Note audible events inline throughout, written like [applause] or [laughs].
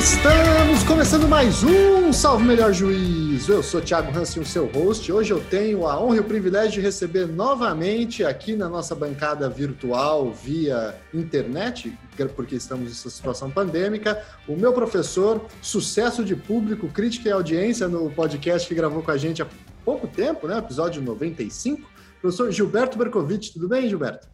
Estamos começando mais um Salve Melhor Juízo. Eu sou Thiago Hansen, o seu host. Hoje eu tenho a honra e o privilégio de receber novamente aqui na nossa bancada virtual via internet, porque estamos nessa situação pandêmica, o meu professor, sucesso de público, crítica e audiência no podcast que gravou com a gente há pouco tempo, né? Episódio 95. Professor Gilberto Bercovitch, tudo bem, Gilberto?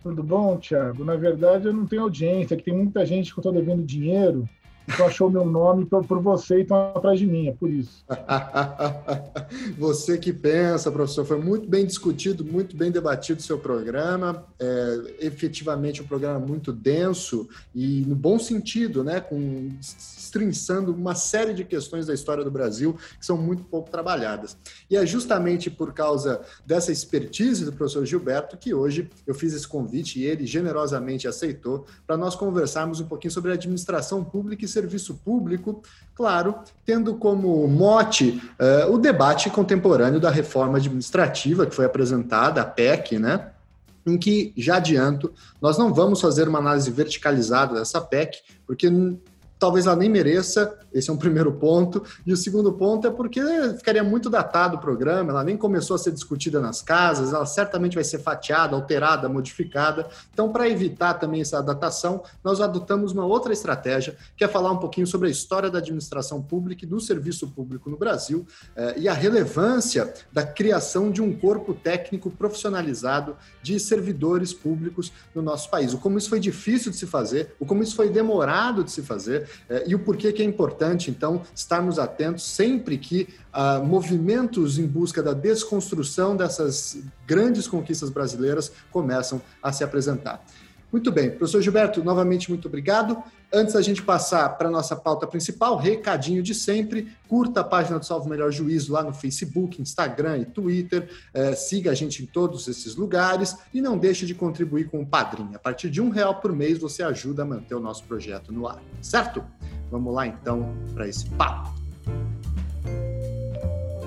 Tudo bom, Thiago? Na verdade, eu não tenho audiência, que tem muita gente que eu estou devendo dinheiro então achou meu nome por, por você e estão atrás de mim, é por isso. [laughs] você que pensa, professor, foi muito bem discutido, muito bem debatido o seu programa. É, efetivamente um programa muito denso e no bom sentido, né? Com estrinçando uma série de questões da história do Brasil que são muito pouco trabalhadas. E é justamente por causa dessa expertise do professor Gilberto que hoje eu fiz esse convite e ele generosamente aceitou para nós conversarmos um pouquinho sobre administração pública e serviço público, claro, tendo como mote uh, o debate contemporâneo da reforma administrativa que foi apresentada, a PEC, né? Em que, já adianto, nós não vamos fazer uma análise verticalizada dessa PEC, porque talvez ela nem mereça, esse é um primeiro ponto. E o segundo ponto é porque ficaria muito datado o programa, ela nem começou a ser discutida nas casas, ela certamente vai ser fatiada, alterada, modificada. Então, para evitar também essa datação, nós adotamos uma outra estratégia, que é falar um pouquinho sobre a história da administração pública e do serviço público no Brasil eh, e a relevância da criação de um corpo técnico profissionalizado de servidores públicos no nosso país. O como isso foi difícil de se fazer, o como isso foi demorado de se fazer é, e o porquê que é importante, então, estarmos atentos sempre que uh, movimentos em busca da desconstrução dessas grandes conquistas brasileiras começam a se apresentar. Muito bem, professor Gilberto, novamente muito obrigado. Antes da gente passar para a nossa pauta principal, recadinho de sempre, curta a página do Salvo Melhor Juízo lá no Facebook, Instagram e Twitter, é, siga a gente em todos esses lugares e não deixe de contribuir com o Padrim. A partir de um real por mês você ajuda a manter o nosso projeto no ar, certo? Vamos lá então para esse papo.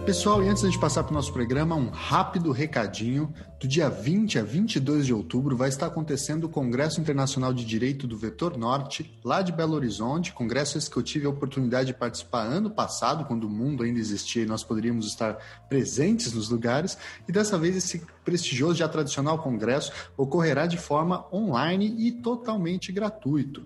Pessoal, e antes de passar para o nosso programa, um rápido recadinho. Do dia 20 a 22 de outubro vai estar acontecendo o Congresso Internacional de Direito do Vetor Norte, lá de Belo Horizonte. Congresso esse que eu tive a oportunidade de participar ano passado, quando o mundo ainda existia e nós poderíamos estar presentes nos lugares. E dessa vez esse prestigioso já tradicional congresso ocorrerá de forma online e totalmente gratuito.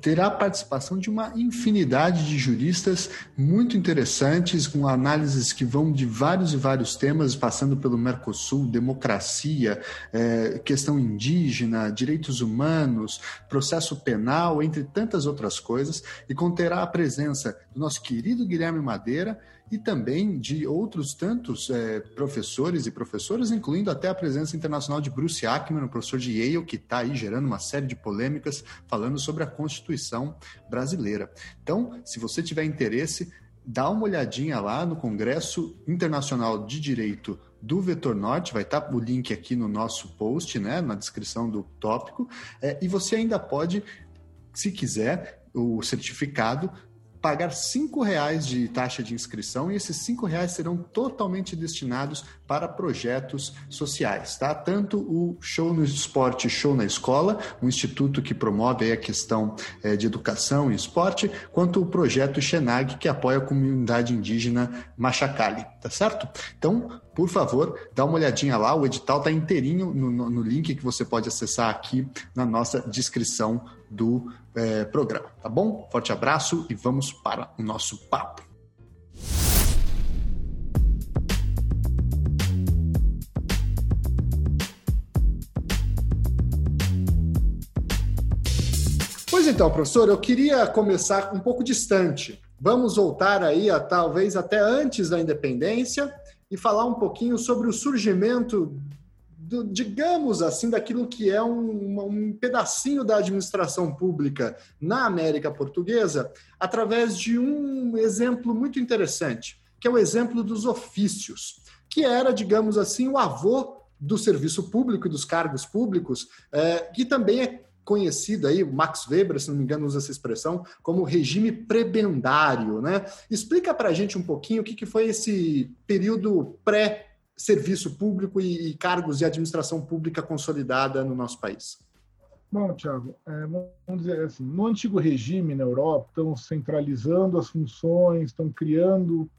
Terá a participação de uma infinidade de juristas muito interessantes, com análises que vão de vários e vários temas, passando pelo Mercosul, democracia, é, questão indígena, direitos humanos, processo penal, entre tantas outras coisas, e conterá a presença do nosso querido Guilherme Madeira e também de outros tantos é, professores e professoras, incluindo até a presença internacional de Bruce Ackman, o professor de Yale, que está aí gerando uma série de polêmicas falando sobre a Constituição brasileira. Então, se você tiver interesse, dá uma olhadinha lá no Congresso Internacional de Direito do Vetor Norte, vai estar tá o link aqui no nosso post, né, na descrição do tópico, é, e você ainda pode, se quiser, o certificado pagar cinco reais de taxa de inscrição e esses cinco reais serão totalmente destinados para projetos sociais, tá? Tanto o Show no Esporte, Show na Escola, um instituto que promove a questão é, de educação e esporte, quanto o projeto Xenag, que apoia a comunidade indígena Machacali, tá certo? Então, por favor, dá uma olhadinha lá, o edital está inteirinho no, no, no link que você pode acessar aqui na nossa descrição do é, programa, tá bom? Forte abraço e vamos para o nosso papo. Pois então, professor, eu queria começar um pouco distante. Vamos voltar aí a talvez até antes da independência e falar um pouquinho sobre o surgimento do, digamos assim, daquilo que é um, um pedacinho da administração pública na América Portuguesa, através de um exemplo muito interessante, que é o exemplo dos ofícios, que era, digamos assim, o avô do serviço público e dos cargos públicos, é, que também é conhecido aí, Max Weber, se não me engano, usa essa expressão, como regime prebendário, né? Explica para a gente um pouquinho o que, que foi esse período pré serviço público e, cargos de administração pública consolidada no nosso país? Bom, Tiago, é, vamos dizer assim, no antigo regime na Europa, estão centralizando as funções, estão criando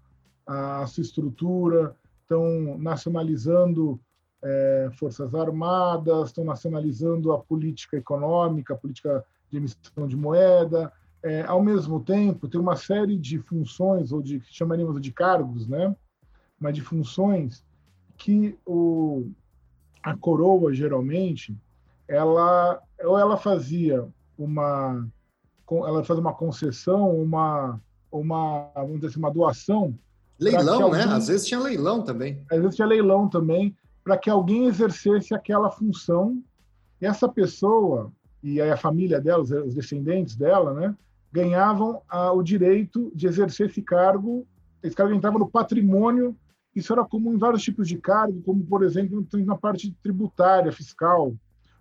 a sua estrutura, estão nacionalizando é, forças armadas, estão nacionalizando a política econômica, a política de emissão de moeda. É, ao mesmo tempo, tem uma série de funções, ou de que chamaríamos de cargos, né? mas de funções que o, a coroa, geralmente, ela, ou ela fazia uma ela fazia uma concessão, uma, uma, vamos dizer assim, uma doação. Leilão, alguém, né? Às vezes tinha leilão também. Às vezes tinha leilão também, para que alguém exercesse aquela função. E essa pessoa, e aí a família dela, os descendentes dela, né, ganhavam ah, o direito de exercer esse cargo. Esse cargo entrava no patrimônio. Isso era comum em vários tipos de cargo, como, por exemplo, na parte tributária, fiscal.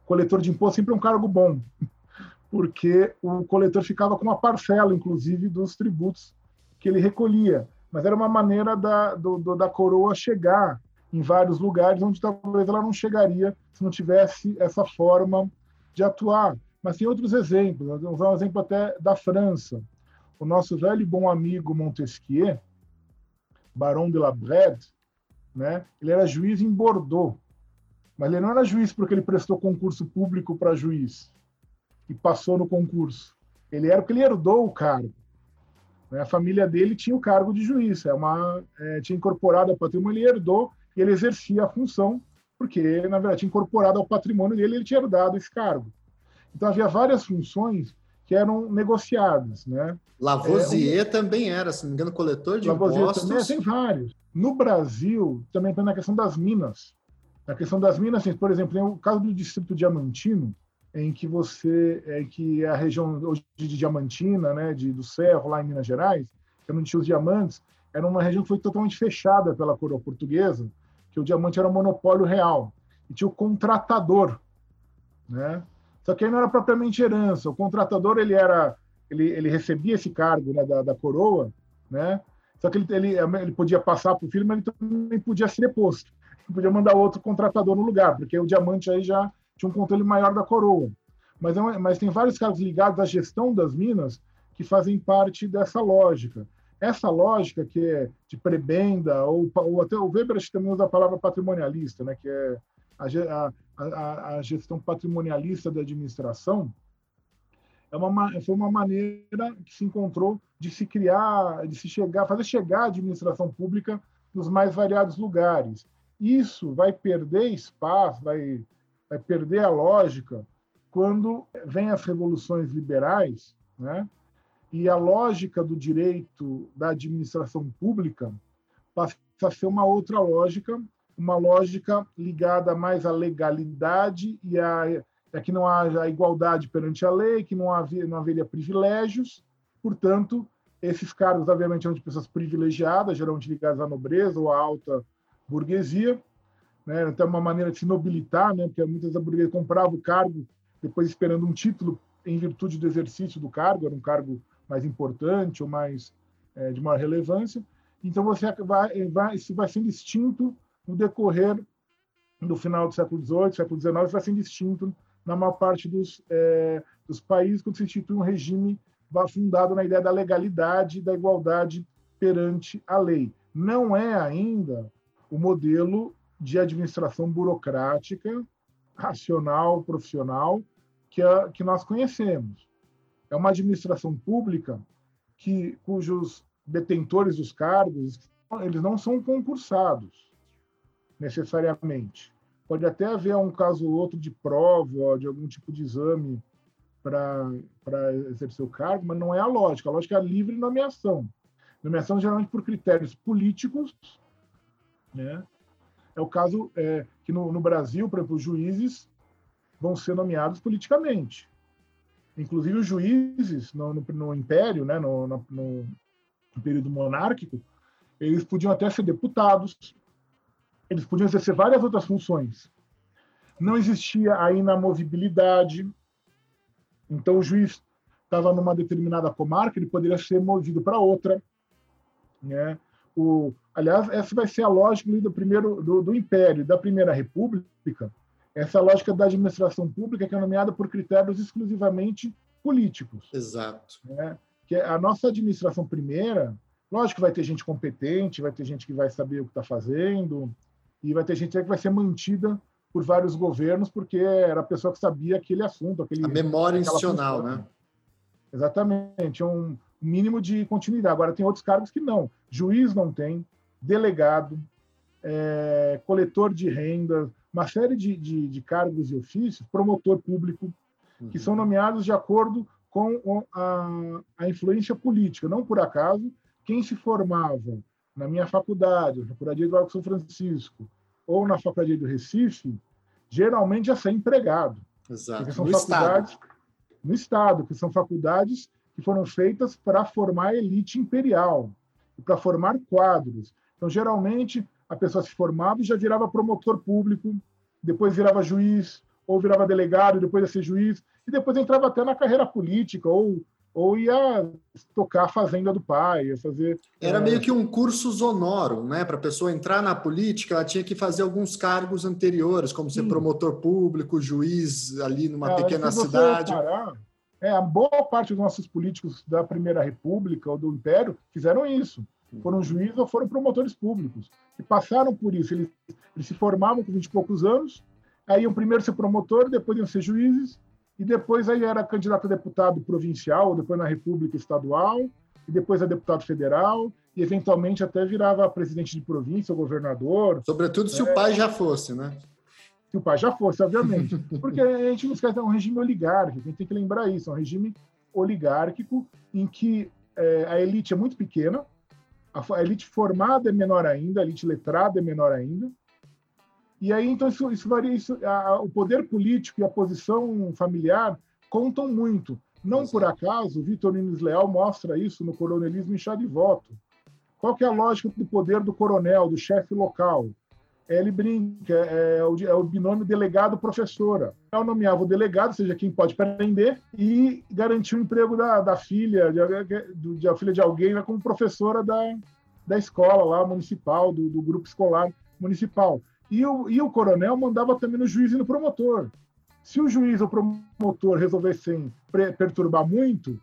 Coletor de imposto sempre é um cargo bom, [laughs] porque o coletor ficava com uma parcela, inclusive, dos tributos que ele recolhia. Mas era uma maneira da, do, do, da coroa chegar em vários lugares onde talvez ela não chegaria se não tivesse essa forma de atuar. Mas tem outros exemplos. Vamos usar um exemplo até da França. O nosso velho e bom amigo Montesquieu, Barão de la Brède, né? ele era juiz em Bordeaux. Mas ele não era juiz porque ele prestou concurso público para juiz e passou no concurso. Ele era porque ele herdou o cargo. Né? A família dele tinha o cargo de juiz, é uma, é, tinha incorporado ao patrimônio, ele herdou e ele exercia a função, porque, na verdade, incorporado ao patrimônio dele, ele tinha herdado esse cargo. Então, havia várias funções que eram negociadas. Né? Lavoisier é, um... também era, se não me engano, coletor de Lavoisier impostos. Também, tem vários. No Brasil, também tem na questão das minas. Na questão das minas, assim, por exemplo, tem o caso do Distrito Diamantino, em que você, é, que é a região hoje de Diamantina, né, de, do Cerro, lá em Minas Gerais, que é onde tinha os diamantes, era uma região que foi totalmente fechada pela coroa portuguesa, que o diamante era um monopólio real. E tinha o contratador, né? Só que aí não era propriamente herança. O contratador ele era, ele, ele recebia esse cargo né, da, da coroa, né? Só que ele, ele, ele podia passar para o filho, mas ele também podia ser deposto. Ele podia mandar outro contratador no lugar, porque o diamante aí já tinha um controle maior da coroa. Mas, é mas tem vários cargos ligados à gestão das minas que fazem parte dessa lógica. Essa lógica que é de prebenda, ou, ou até o Weber também usa a palavra patrimonialista, né, que é a, a, a gestão patrimonialista da administração, é uma, foi uma maneira que se encontrou de se criar, de se chegar, fazer chegar a administração pública nos mais variados lugares. Isso vai perder espaço, vai, vai perder a lógica quando vem as revoluções liberais, né? e a lógica do direito da administração pública passa a ser uma outra lógica, uma lógica ligada mais à legalidade e a, a que não haja igualdade perante a lei, que não, havia, não haveria privilégios. Portanto, esses cargos, obviamente, são de pessoas privilegiadas, geralmente ligadas à nobreza ou à alta burguesia. Né? Então, é uma maneira de se nobilitar, né? porque muitas da burguesia comprava o cargo depois esperando um título em virtude do exercício do cargo, era um cargo mais importante ou mais é, de maior relevância. Então você vai, vai, vai sendo extinto no decorrer do final do século XVIII, século XIX, vai sendo extinto na maior parte dos, é, dos países quando se institui um regime fundado na ideia da legalidade, da igualdade perante a lei. Não é ainda o modelo de administração burocrática, racional, profissional que, que nós conhecemos é uma administração pública que cujos detentores dos cargos eles não são concursados necessariamente. Pode até haver um caso ou outro de prova, de algum tipo de exame para exercer o cargo, mas não é a lógica. A lógica é a livre nomeação. Nomeação geralmente por critérios políticos. Né? É o caso é, que no, no Brasil, por exemplo, os juízes vão ser nomeados politicamente. Inclusive, os juízes no, no, no Império, né, no, no, período monárquico, eles podiam até ser deputados, eles podiam exercer várias outras funções. Não existia a inamovibilidade, então o juiz estava numa determinada comarca, ele poderia ser movido para outra. Né? O, aliás, essa vai ser a lógica do primeiro do, do Império, da Primeira República, essa lógica da administração pública que é nomeada por critérios exclusivamente políticos. Exato. Né? Que a nossa administração primeira, lógico que vai ter gente competente, vai ter gente que vai saber o que está fazendo, e vai ter gente que vai ser mantida por vários governos, porque era a pessoa que sabia aquele assunto. Aquele, a memória institucional, né? Exatamente, um mínimo de continuidade. Agora, tem outros cargos que não. Juiz não tem, delegado, é, coletor de renda, uma série de, de, de, cargos e ofícios, promotor público, que são uhum. nomeados de acordo com a, a influência política. Não por acaso, quem se formava na minha faculdade, na Faculdade do Arco São Francisco, ou na Faculdade do Recife, geralmente já sai empregado. Exato. São no faculdades Estado. no Estado, que são faculdades que foram feitas para formar elite imperial, para formar quadros. Então, geralmente, a pessoa se formava e já virava promotor público, depois virava juiz, ou virava delegado, depois ia ser juiz, e depois entrava até na carreira política, ou ou ia tocar a fazenda do pai, ia fazer. Era é... meio que um curso sonoro, né? Para a pessoa entrar na política, ela tinha que fazer alguns cargos anteriores, como ser Sim. promotor público, juiz ali numa é, pequena cidade. Parar, é, a boa parte dos nossos políticos da Primeira República ou do Império fizeram isso. Foram juízes ou foram promotores públicos. E passaram por isso. Eles, eles se formavam com 20 e poucos anos, aí iam primeiro ser promotor, depois iam ser juízes, e depois aí era candidato a deputado provincial, depois na República Estadual, e depois a deputado federal, e eventualmente até virava presidente de província, governador. Sobretudo se é, o pai já fosse, né? Se o pai já fosse, obviamente. Porque a gente não esquece, é um regime oligárquico, a gente tem que lembrar isso, é um regime oligárquico em que é, a elite é muito pequena, a elite formada é menor ainda, a elite letrada é menor ainda, e aí, então, isso, isso varia. Isso, a, o poder político e a posição familiar contam muito. Não por acaso, Vitor Nunes Leal mostra isso no coronelismo em chá de voto. Qual que é a lógica do poder do coronel, do chefe local? Ele brinca, é, é, o, é o binômio delegado-professora. Eu nomeava o delegado, seja quem pode prender, e garantir o emprego da, da filha, de, de, a filha de alguém né, como professora da, da escola lá municipal, do, do grupo escolar municipal. E o, e o coronel mandava também no juiz e no promotor. Se o juiz ou promotor resolvessem perturbar muito,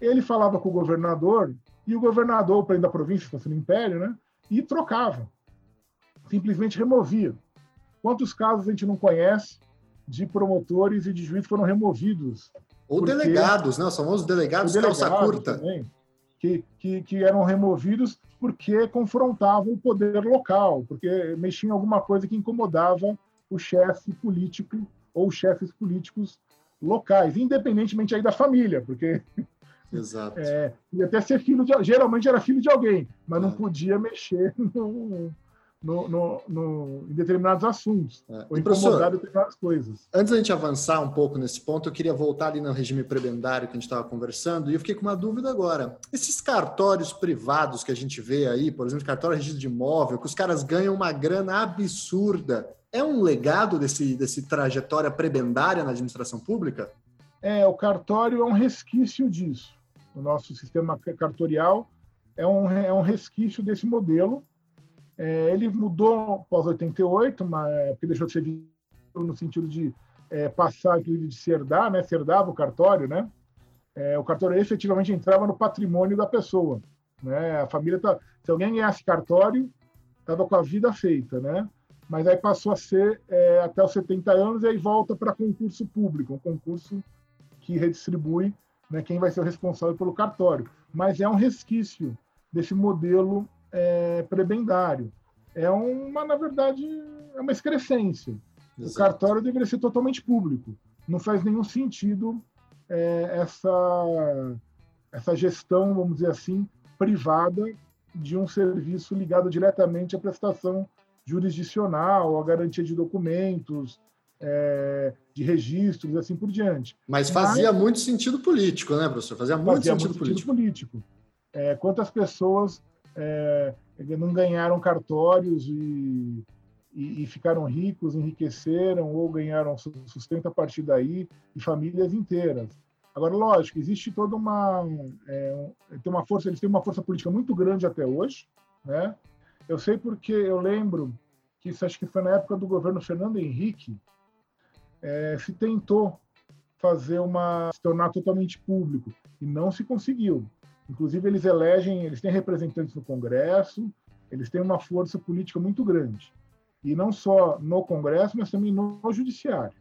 ele falava com o governador, e o governador, presidente da província, fosse no império, né, e trocava. Simplesmente removia. Quantos casos a gente não conhece de promotores e de juízes foram removidos? Ou delegados, né? Os famosos delegados, delegados calça curta. Também, que, que, que eram removidos porque confrontavam o poder local, porque mexiam em alguma coisa que incomodava o chefe político ou chefes políticos locais, independentemente aí da família, porque [laughs] Exato. É, podia até ser filho de, geralmente era filho de alguém, mas é. não podia mexer [laughs] no, no, no, no, em determinados assuntos, é. ou incomodar determinadas coisas. Antes da gente avançar um pouco nesse ponto, eu queria voltar ali no regime prebendário que a gente estava conversando, e eu fiquei com uma dúvida agora. Esses cartórios privados que a gente vê aí, por exemplo, cartório registro de imóvel, que os caras ganham uma grana absurda, é um legado desse, desse trajetória prebendária na administração pública? É, o cartório é um resquício disso. O nosso sistema cartorial é um, é um resquício desse modelo, é, ele mudou pós 88, mas, porque deixou de ser no sentido de é, passar, inclusive, de se herdar, né? Se herdava o cartório, né? É, o cartório efetivamente entrava no patrimônio da pessoa, né? A família tá, se alguém ganhasse cartório, estava com a vida feita, né? Mas aí passou a ser é, até os 70 anos e aí volta para concurso público, um concurso que redistribui né, quem vai ser o responsável pelo cartório. Mas é um resquício desse modelo é, prebendário. É uma, na verdade, é uma excrescência. Exato. O cartório deveria ser totalmente público. Não faz nenhum sentido é, essa, essa gestão, vamos dizer assim, privada de um serviço ligado diretamente à prestação jurisdicional, à garantia de documentos, é, de registros, assim por diante. Mas fazia Mas, muito sentido político, né, professor? Fazia muito fazia sentido muito político. Sentido político. É, quantas pessoas é, não ganharam cartórios e, e, e, ficaram ricos, enriqueceram ou ganharam sustento a partir daí, e famílias inteiras. Agora, lógico, existe toda uma, é, tem uma força, eles têm uma força política muito grande até hoje, né? Eu sei porque eu lembro que isso acho que foi na época do governo Fernando Henrique, é, se tentou fazer uma se tornar totalmente público e não se conseguiu. Inclusive eles elegem, eles têm representantes no Congresso, eles têm uma força política muito grande e não só no Congresso, mas também no Judiciário.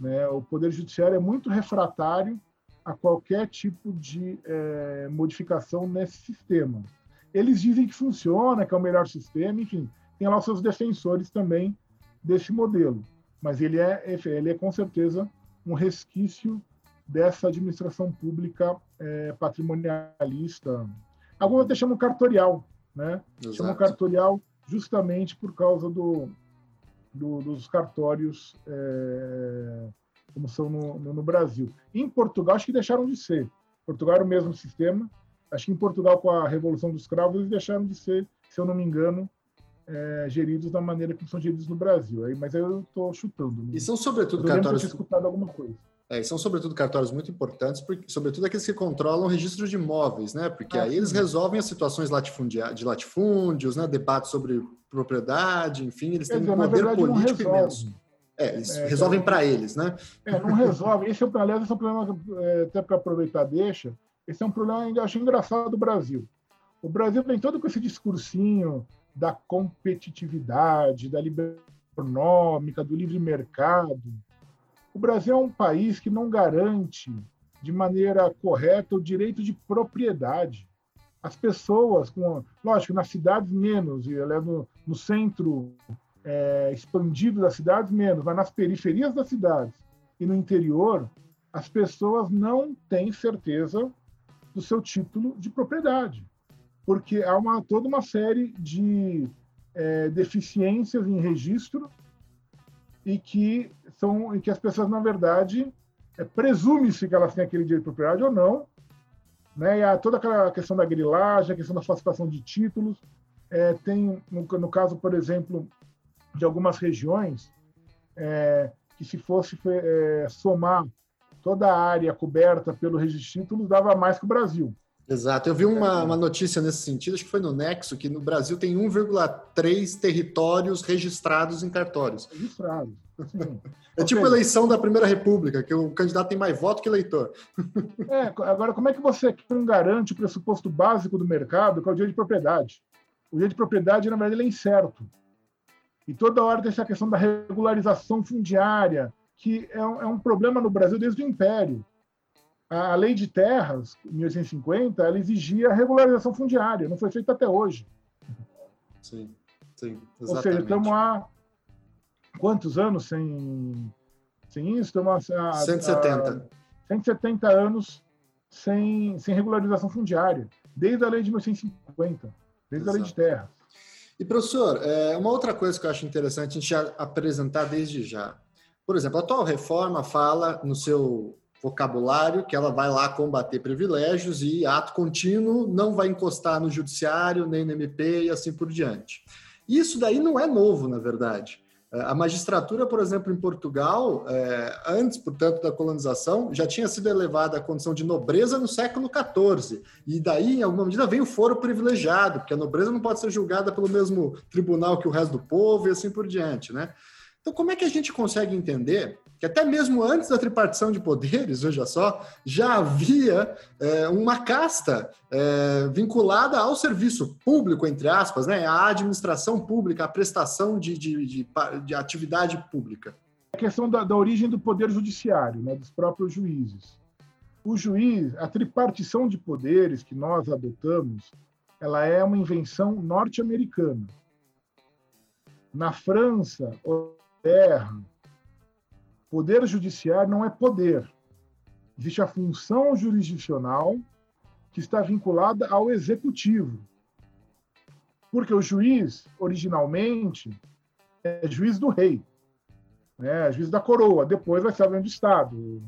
Né? O Poder Judiciário é muito refratário a qualquer tipo de é, modificação nesse sistema. Eles dizem que funciona, que é o melhor sistema, enfim, tem lá os seus defensores também desse modelo, mas ele é, ele é com certeza um resquício dessa administração pública é, patrimonialista. Alguns até chamam cartorial, né? Exato. Chamam cartorial justamente por causa do, do dos cartórios é, como são no, no, no, Brasil. Em Portugal, acho que deixaram de ser. Portugal era o mesmo sistema. Acho que em Portugal, com a Revolução dos Cravos, eles deixaram de ser, se eu não me engano, é, geridos da maneira que são geridos no Brasil. Aí, mas aí eu estou chutando. Né? E são, sobretudo, cartórios. Eu escutado alguma coisa. É, são, sobretudo, cartórios muito importantes, porque, sobretudo aqueles que controlam o registro de imóveis, né? Porque ah, aí eles resolvem as situações de latifúndios, né? debates sobre propriedade, enfim, eles têm um poder verdade, político imenso. É, eles é, resolvem para eles, né? É, não resolve. Esse é, aliás, esse é um problema, é, até para aproveitar, deixa. Esse é um problema, eu acho engraçado do Brasil. O Brasil vem todo com esse discursinho da competitividade, da liberdade econômica, do livre mercado. O Brasil é um país que não garante de maneira correta o direito de propriedade. As pessoas, com, lógico, nas cidades menos, e no, no centro é, expandido das cidades menos, mas nas periferias das cidades e no interior, as pessoas não têm certeza do seu título de propriedade, porque há uma, toda uma série de é, deficiências em registro e que são em que as pessoas na verdade é, presume-se que elas têm aquele direito de propriedade ou não, né? E há toda aquela questão da grilagem, a questão da falsificação de títulos, é, tem no, no, caso, por exemplo, de algumas regiões é, que se fosse é, somar toda a área coberta pelo registro de títulos dava mais que o Brasil. Exato. Eu vi uma, uma notícia nesse sentido, acho que foi no Nexo, que no Brasil tem 1,3 territórios registrados em cartórios. Registrados. É tipo a eleição da Primeira República, que o candidato tem mais voto que eleitor. [laughs] É, agora, como é que você não garante o pressuposto básico do mercado, que é o direito de propriedade? O direito de propriedade, na verdade, ele é incerto. E toda hora tem essa questão da regularização fundiária, que é um, é um problema no Brasil desde o Império a lei de terras, em 1850, ela exigia regularização fundiária, não foi feita até hoje. Sim, sim, exatamente. Ou seja, estamos há quantos anos sem, sem isso? Estamos há, 170. Há 170 anos sem, sem regularização fundiária, desde a lei de 1850, desde Exato. a lei de terras. E, professor, é, uma outra coisa que eu acho interessante a gente apresentar desde já. Por exemplo, a atual reforma fala no seu vocabulário que ela vai lá combater privilégios e ato contínuo não vai encostar no judiciário, nem no MP e assim por diante. Isso daí não é novo, na verdade. É, a magistratura, por exemplo, em Portugal, é, antes, portanto, da colonização, já tinha sido elevada à condição de nobreza no século XIV. E daí, em alguma medida, vem o foro privilegiado, porque a nobreza não pode ser julgada pelo mesmo tribunal que o resto do povo e assim por diante, né? Então, como é que a gente consegue entender que até mesmo antes da tripartição de poderes, [laughs] veja só, já havia é, uma casta é, vinculada ao serviço público, entre aspas, né, à administração pública, à prestação de, de, de, de atividade pública? A questão da, da, origem do poder judiciário, né, dos próprios juízes. O juiz, a tripartição de poderes que nós adotamos, ela é uma invenção norte-americana. Na França, terra. Poder judiciário não é poder. Existe a função jurisdicional que está vinculada ao executivo. Porque o juiz, originalmente, é juiz do rei, né? é juiz da coroa, depois vai ser alguém do Estado.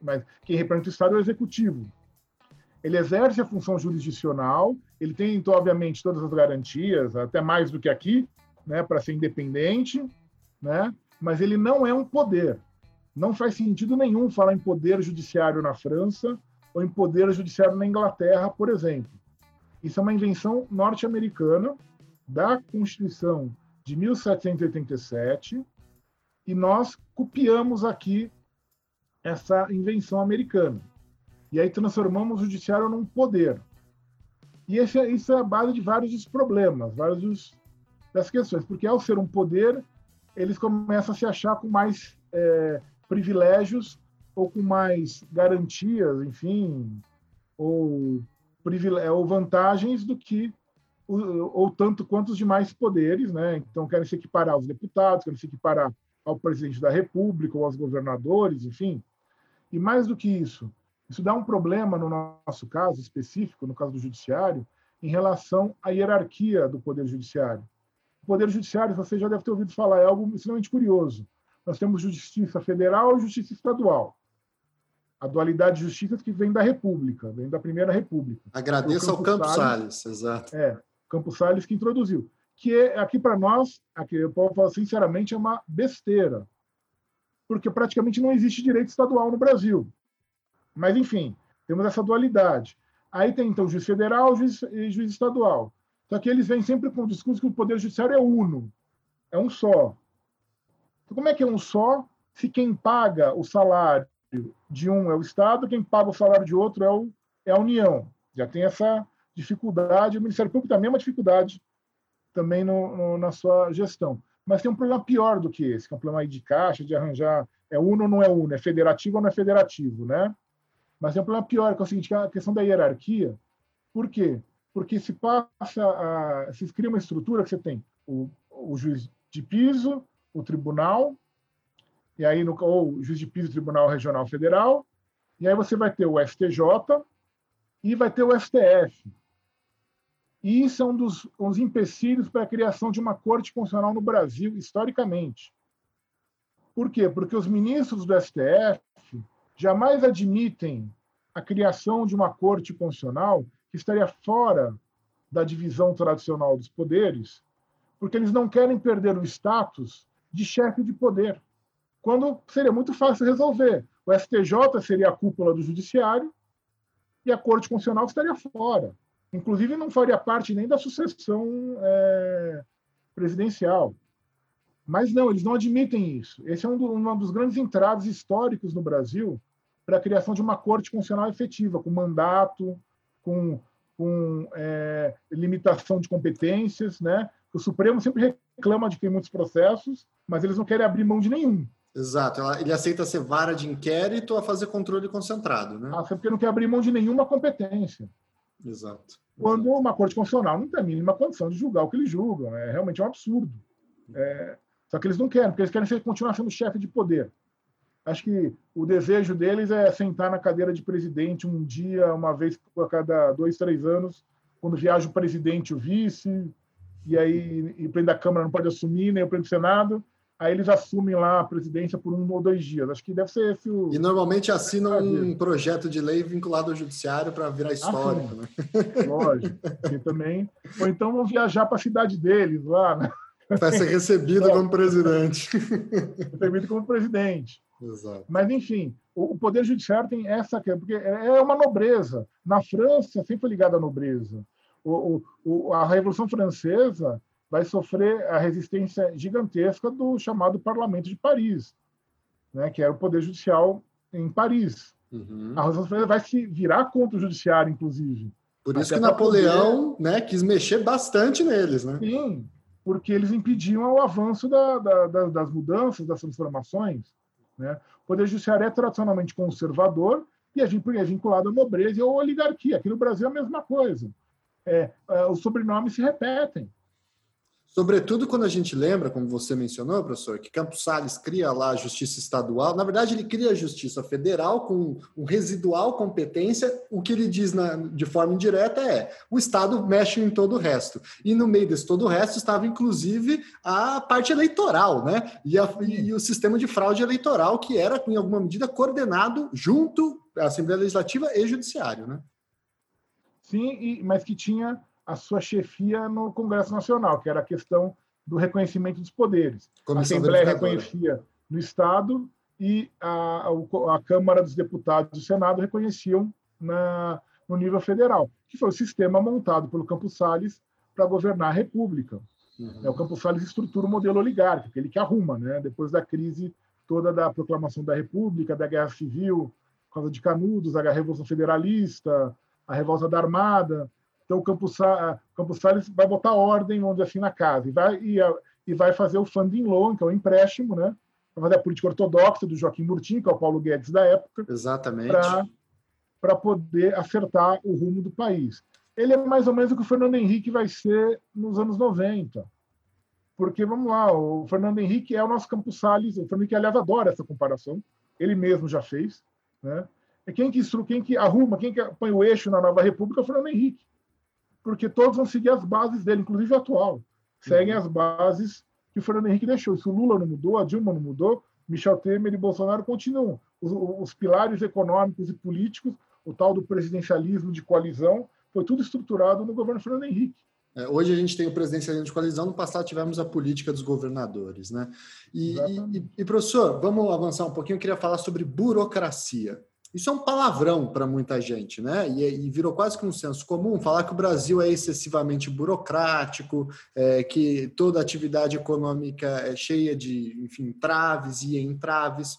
Mas quem representa o Estado é o executivo. Ele exerce a função jurisdicional, ele tem, então, obviamente, todas as garantias, até mais do que aqui, né, para ser independente, né? mas ele não é um poder. Não faz sentido nenhum falar em poder judiciário na França ou em poder judiciário na Inglaterra, por exemplo. Isso é uma invenção norte-americana da Constituição de 1787, e nós copiamos aqui essa invenção americana. E aí transformamos o judiciário num poder. E esse, é, isso é a base de vários dos problemas, vários dos, das questões, porque ao ser um poder, eles começam a se achar com mais é, privilégios ou com mais garantias, enfim, ou, ou vantagens do que ou tanto quanto os demais poderes, né? Então querem se equiparar aos deputados, querem se equiparar ao presidente da República ou aos governadores, enfim. E mais do que isso, isso dá um problema no nosso caso específico, no caso do judiciário, em relação à hierarquia do poder judiciário. O poder judiciário, você já deve ter ouvido falar, é algo extremamente curioso. Nós temos justiça federal e justiça estadual. A dualidade de justiças que vem da República, vem da Primeira República. Agradeço ao Campos Salles, Salles, exato. É, Campos Salles que introduziu. Que é, aqui para nós, aqui eu posso falar sinceramente, é uma besteira. Porque praticamente não existe direito estadual no Brasil. Mas, enfim, temos essa dualidade. Aí tem, então, juiz federal juiz, e juiz estadual. Só que eles vêm sempre com o discurso que o Poder Judiciário é uno, é um só. Então, como é que é um só se quem paga o salário de um é o Estado, quem paga o salário de outro é, o, é a União? Já tem essa dificuldade, o Ministério Público também é uma dificuldade também no, no, na sua gestão. Mas tem um problema pior do que esse, que é um problema de caixa, de arranjar é uno ou não é uno, é federativo ou não é federativo, né? Mas tem um problema pior, que é o seguinte, que é a questão da hierarquia. Por quê? Porque se passa, a, se cria uma estrutura que você tem o, o juiz de piso, o tribunal, e aí no, ou juiz de piso, tribunal regional federal, e aí você vai ter o STJ e vai ter o STF. E isso é um dos, dos empecilhos para a criação de uma corte constitucional no Brasil, historicamente. Por quê? Porque os ministros do STF jamais admitem a criação de uma corte constitucional que estaria fora da divisão tradicional dos poderes, porque eles não querem perder o status de chefe de poder, quando seria muito fácil resolver. O STJ seria a cúpula do judiciário e a Corte Constitucional estaria fora. Inclusive, não faria parte nem da sucessão é, presidencial. Mas não, eles não admitem isso. Esse é um, do, um dos grandes entraves históricos no Brasil para a criação de uma corte constitucional efetiva, com mandato, com, com é, limitação de competências. Né? O Supremo sempre reclama de que tem muitos processos, mas eles não querem abrir mão de nenhum. Exato, ele aceita ser vara de inquérito a fazer controle concentrado, né? Ah, porque não quer abrir mão de nenhuma competência. Exato. Quando uma corte constitucional não tem a mínima condição de julgar o que eles julgam, é realmente um absurdo. É, só que eles não querem, porque eles querem continuar sendo chefe de poder. Acho que o desejo deles é sentar na cadeira de presidente um dia, uma vez a cada dois, três anos, quando viaja o presidente o vice, e aí e o presidente da Câmara não pode assumir, nem o presidente do Senado, aí eles assumem lá a presidência por um ou dois dias. Acho que deve ser esse o. E normalmente assinam um projeto de lei vinculado ao judiciário para virar ah, histórico, ah, né? Lógico. E também. Ou então vão viajar para a cidade deles lá, né? Para ser recebido como presidente. Recebido como presidente. Exato. Mas, enfim, o, Poder Judiciário tem essa. Porque é uma nobreza. Na França, sempre foi ligada à nobreza. O, o, a Revolução Francesa vai sofrer a resistência gigantesca do chamado Parlamento de Paris, né, que era o Poder Judicial em Paris. Uhum. A Revolução Francesa vai se virar contra o Judiciário, inclusive. Por isso que Napoleão poder... né, quis mexer bastante neles. Né? Sim, porque eles impediam o avanço da, da, da, das mudanças, das transformações. Né? O Poder Judiciário é tradicionalmente conservador e é, é vinculado à nobreza e à oligarquia. Aqui no Brasil é a mesma coisa. É, é, os sobrenomes se repetem. Sobretudo quando a gente lembra, como você mencionou, professor, que Campos Salles cria lá a justiça estadual. Na verdade, ele cria a justiça federal com um residual competência. O que ele diz na, de forma indireta é o Estado mexe em todo o resto. E no meio desse todo o resto estava, inclusive, a parte eleitoral, né? E, a, e o sistema de fraude eleitoral, que era, em alguma medida, coordenado junto à Assembleia Legislativa e Judiciário, né? Sim, e, mas que tinha a sua chefia no Congresso Nacional, que era a questão do reconhecimento dos poderes. Comissão a Assembleia reconhecia no Estado e a, a, a, Câmara dos Deputados e o Senado reconheciam na, no nível federal, que foi o sistema montado pelo Campos Salles para governar a República. Uhum. É, o Campos Salles estrutura o modelo oligárquico, aquele que arruma, né? depois da crise toda da proclamação da República, da Guerra Civil, por causa de Canudos, da Revolução Federalista, a revolta da Armada. Então, o Campos, Campos Salles vai botar ordem, onde assim, na casa, e vai, e, e vai fazer o funding loan, que é o empréstimo, né? Vai fazer a política ortodoxa do Joaquim Murtinho, que é o Paulo Guedes da época. Exatamente. Para poder acertar o rumo do país. Ele é mais ou menos o que o Fernando Henrique vai ser nos anos 90. Porque, vamos lá, o Fernando Henrique é o nosso Campos Salles. O Fernando Henrique, aliás, adora essa comparação. Ele mesmo já fez. Né? É quem que, quem que arruma, quem que põe o eixo na nova república é o Fernando Henrique. Porque todos vão seguir as bases dele, inclusive o atual. Seguem uhum. as bases que o Fernando Henrique deixou. Se o Lula não mudou, a Dilma não mudou, Michel Temer e Bolsonaro continuam. Os, os pilares econômicos e políticos, o tal do presidencialismo de coalizão, foi tudo estruturado no governo Fernando Henrique. É, hoje a gente tem o presidencialismo de coalizão, no passado tivemos a política dos governadores. Né? E, e, e, professor, vamos avançar um pouquinho, eu queria falar sobre burocracia. Isso é um palavrão para muita gente, né? E, e, virou quase que um senso comum falar que o Brasil é excessivamente burocrático, é, que toda atividade econômica é cheia de, enfim, traves e entraves.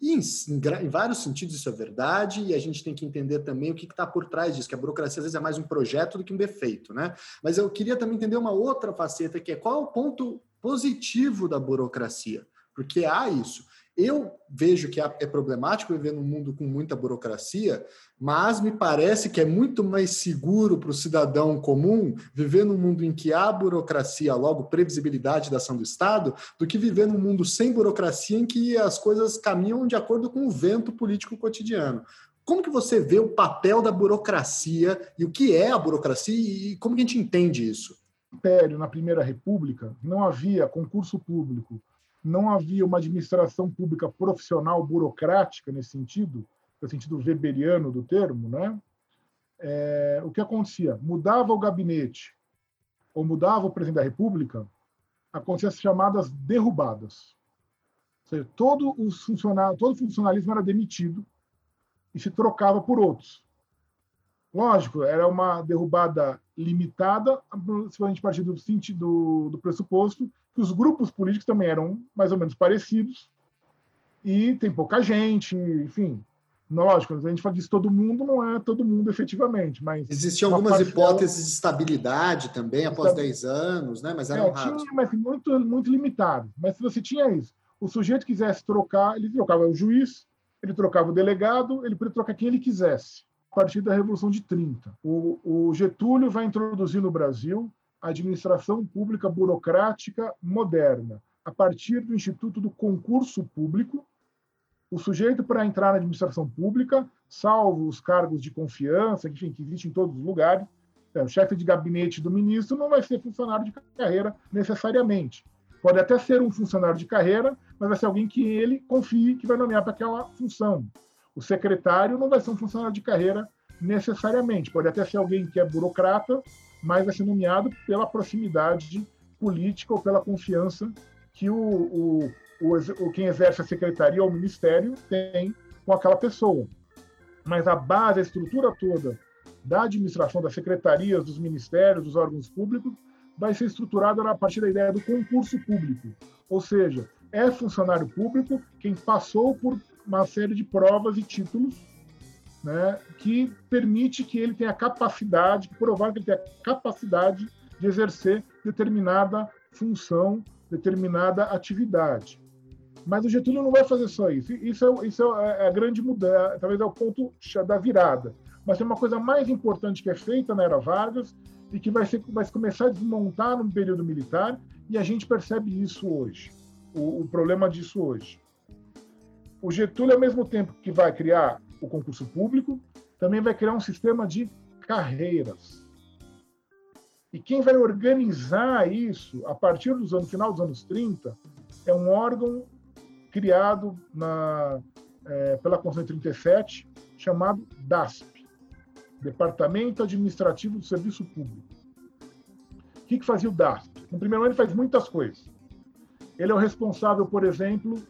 E em, em, em, vários sentidos isso é verdade, e a gente tem que entender também o que está por trás disso, que a burocracia às vezes é mais um projeto do que um defeito, né? Mas eu queria também entender uma outra faceta, que é qual é o ponto positivo da burocracia, porque há isso. Eu vejo que é problemático viver num mundo com muita burocracia, mas me parece que é muito mais seguro para o cidadão comum viver num mundo em que há burocracia, logo previsibilidade da ação do Estado, do que viver num mundo sem burocracia em que as coisas caminham de acordo com o vento político cotidiano. Como que você vê o papel da burocracia e o que é a burocracia e como que a gente entende isso? Império, na Primeira República, não havia concurso público não havia uma administração pública profissional burocrática nesse sentido, no sentido weberiano do termo, né? É, o que acontecia? Mudava o gabinete ou mudava o presidente da República, aconteciam as chamadas derrubadas. Ou seja, todo, os funcionário, todo o funcionalismo era demitido e se trocava por outros. Lógico, era uma derrubada limitada, se a partir do, do, do pressuposto que os grupos políticos também eram mais ou menos parecidos e tem pouca gente, enfim. Lógico, a gente fala disso todo mundo, não é todo mundo efetivamente, mas... Existiam algumas hipóteses de estabilidade também, após 10 anos, né? mas eram é, raros. Tinha, mas muito, muito limitado. Mas se você tinha isso, o sujeito quisesse trocar, ele trocava o juiz, ele trocava o delegado, ele podia trocar quem ele quisesse, a partir da Revolução de 30. O, o Getúlio vai introduzir no Brasil administração pública burocrática moderna, a partir do Instituto do Concurso Público. O sujeito, para entrar na administração pública, salvo os cargos de confiança, enfim, que existem em todos os lugares, é, o chefe de gabinete do ministro não vai ser funcionário de carreira necessariamente. Pode até ser um funcionário de carreira, mas vai ser alguém que ele confie que vai nomear para aquela função. O secretário não vai ser um funcionário de carreira necessariamente. Pode até ser alguém que é burocrata, mas vai ser nomeado pela proximidade política ou pela confiança que o, o, o, quem exerce a secretaria ou o ministério tem com aquela pessoa. Mas a base, a estrutura toda da administração das secretarias, dos ministérios, dos órgãos públicos, vai ser estruturada a partir da ideia do concurso público. Ou seja, é funcionário público quem passou por uma série de provas e títulos né, que permite que ele tenha capacidade, provar que ele tenha capacidade de exercer determinada função, determinada atividade. Mas o Getúlio não vai fazer só isso. Isso é, isso é, é a grande mudança, talvez é o ponto da virada. Mas tem uma coisa mais importante que é feita na era Vargas e que vai, ser, vai começar a desmontar no período militar, e a gente percebe isso hoje, o, o problema disso hoje. O Getúlio, ao mesmo tempo que vai criar o concurso público, também vai criar um sistema de carreiras. E quem vai organizar isso a partir dos anos final dos anos 30 é um órgão criado na, é, pela Constituição 37 chamado DASP, Departamento Administrativo do Serviço Público. O que, que fazia o DASP? No primeiro ano ele faz muitas coisas. Ele é o responsável, por exemplo,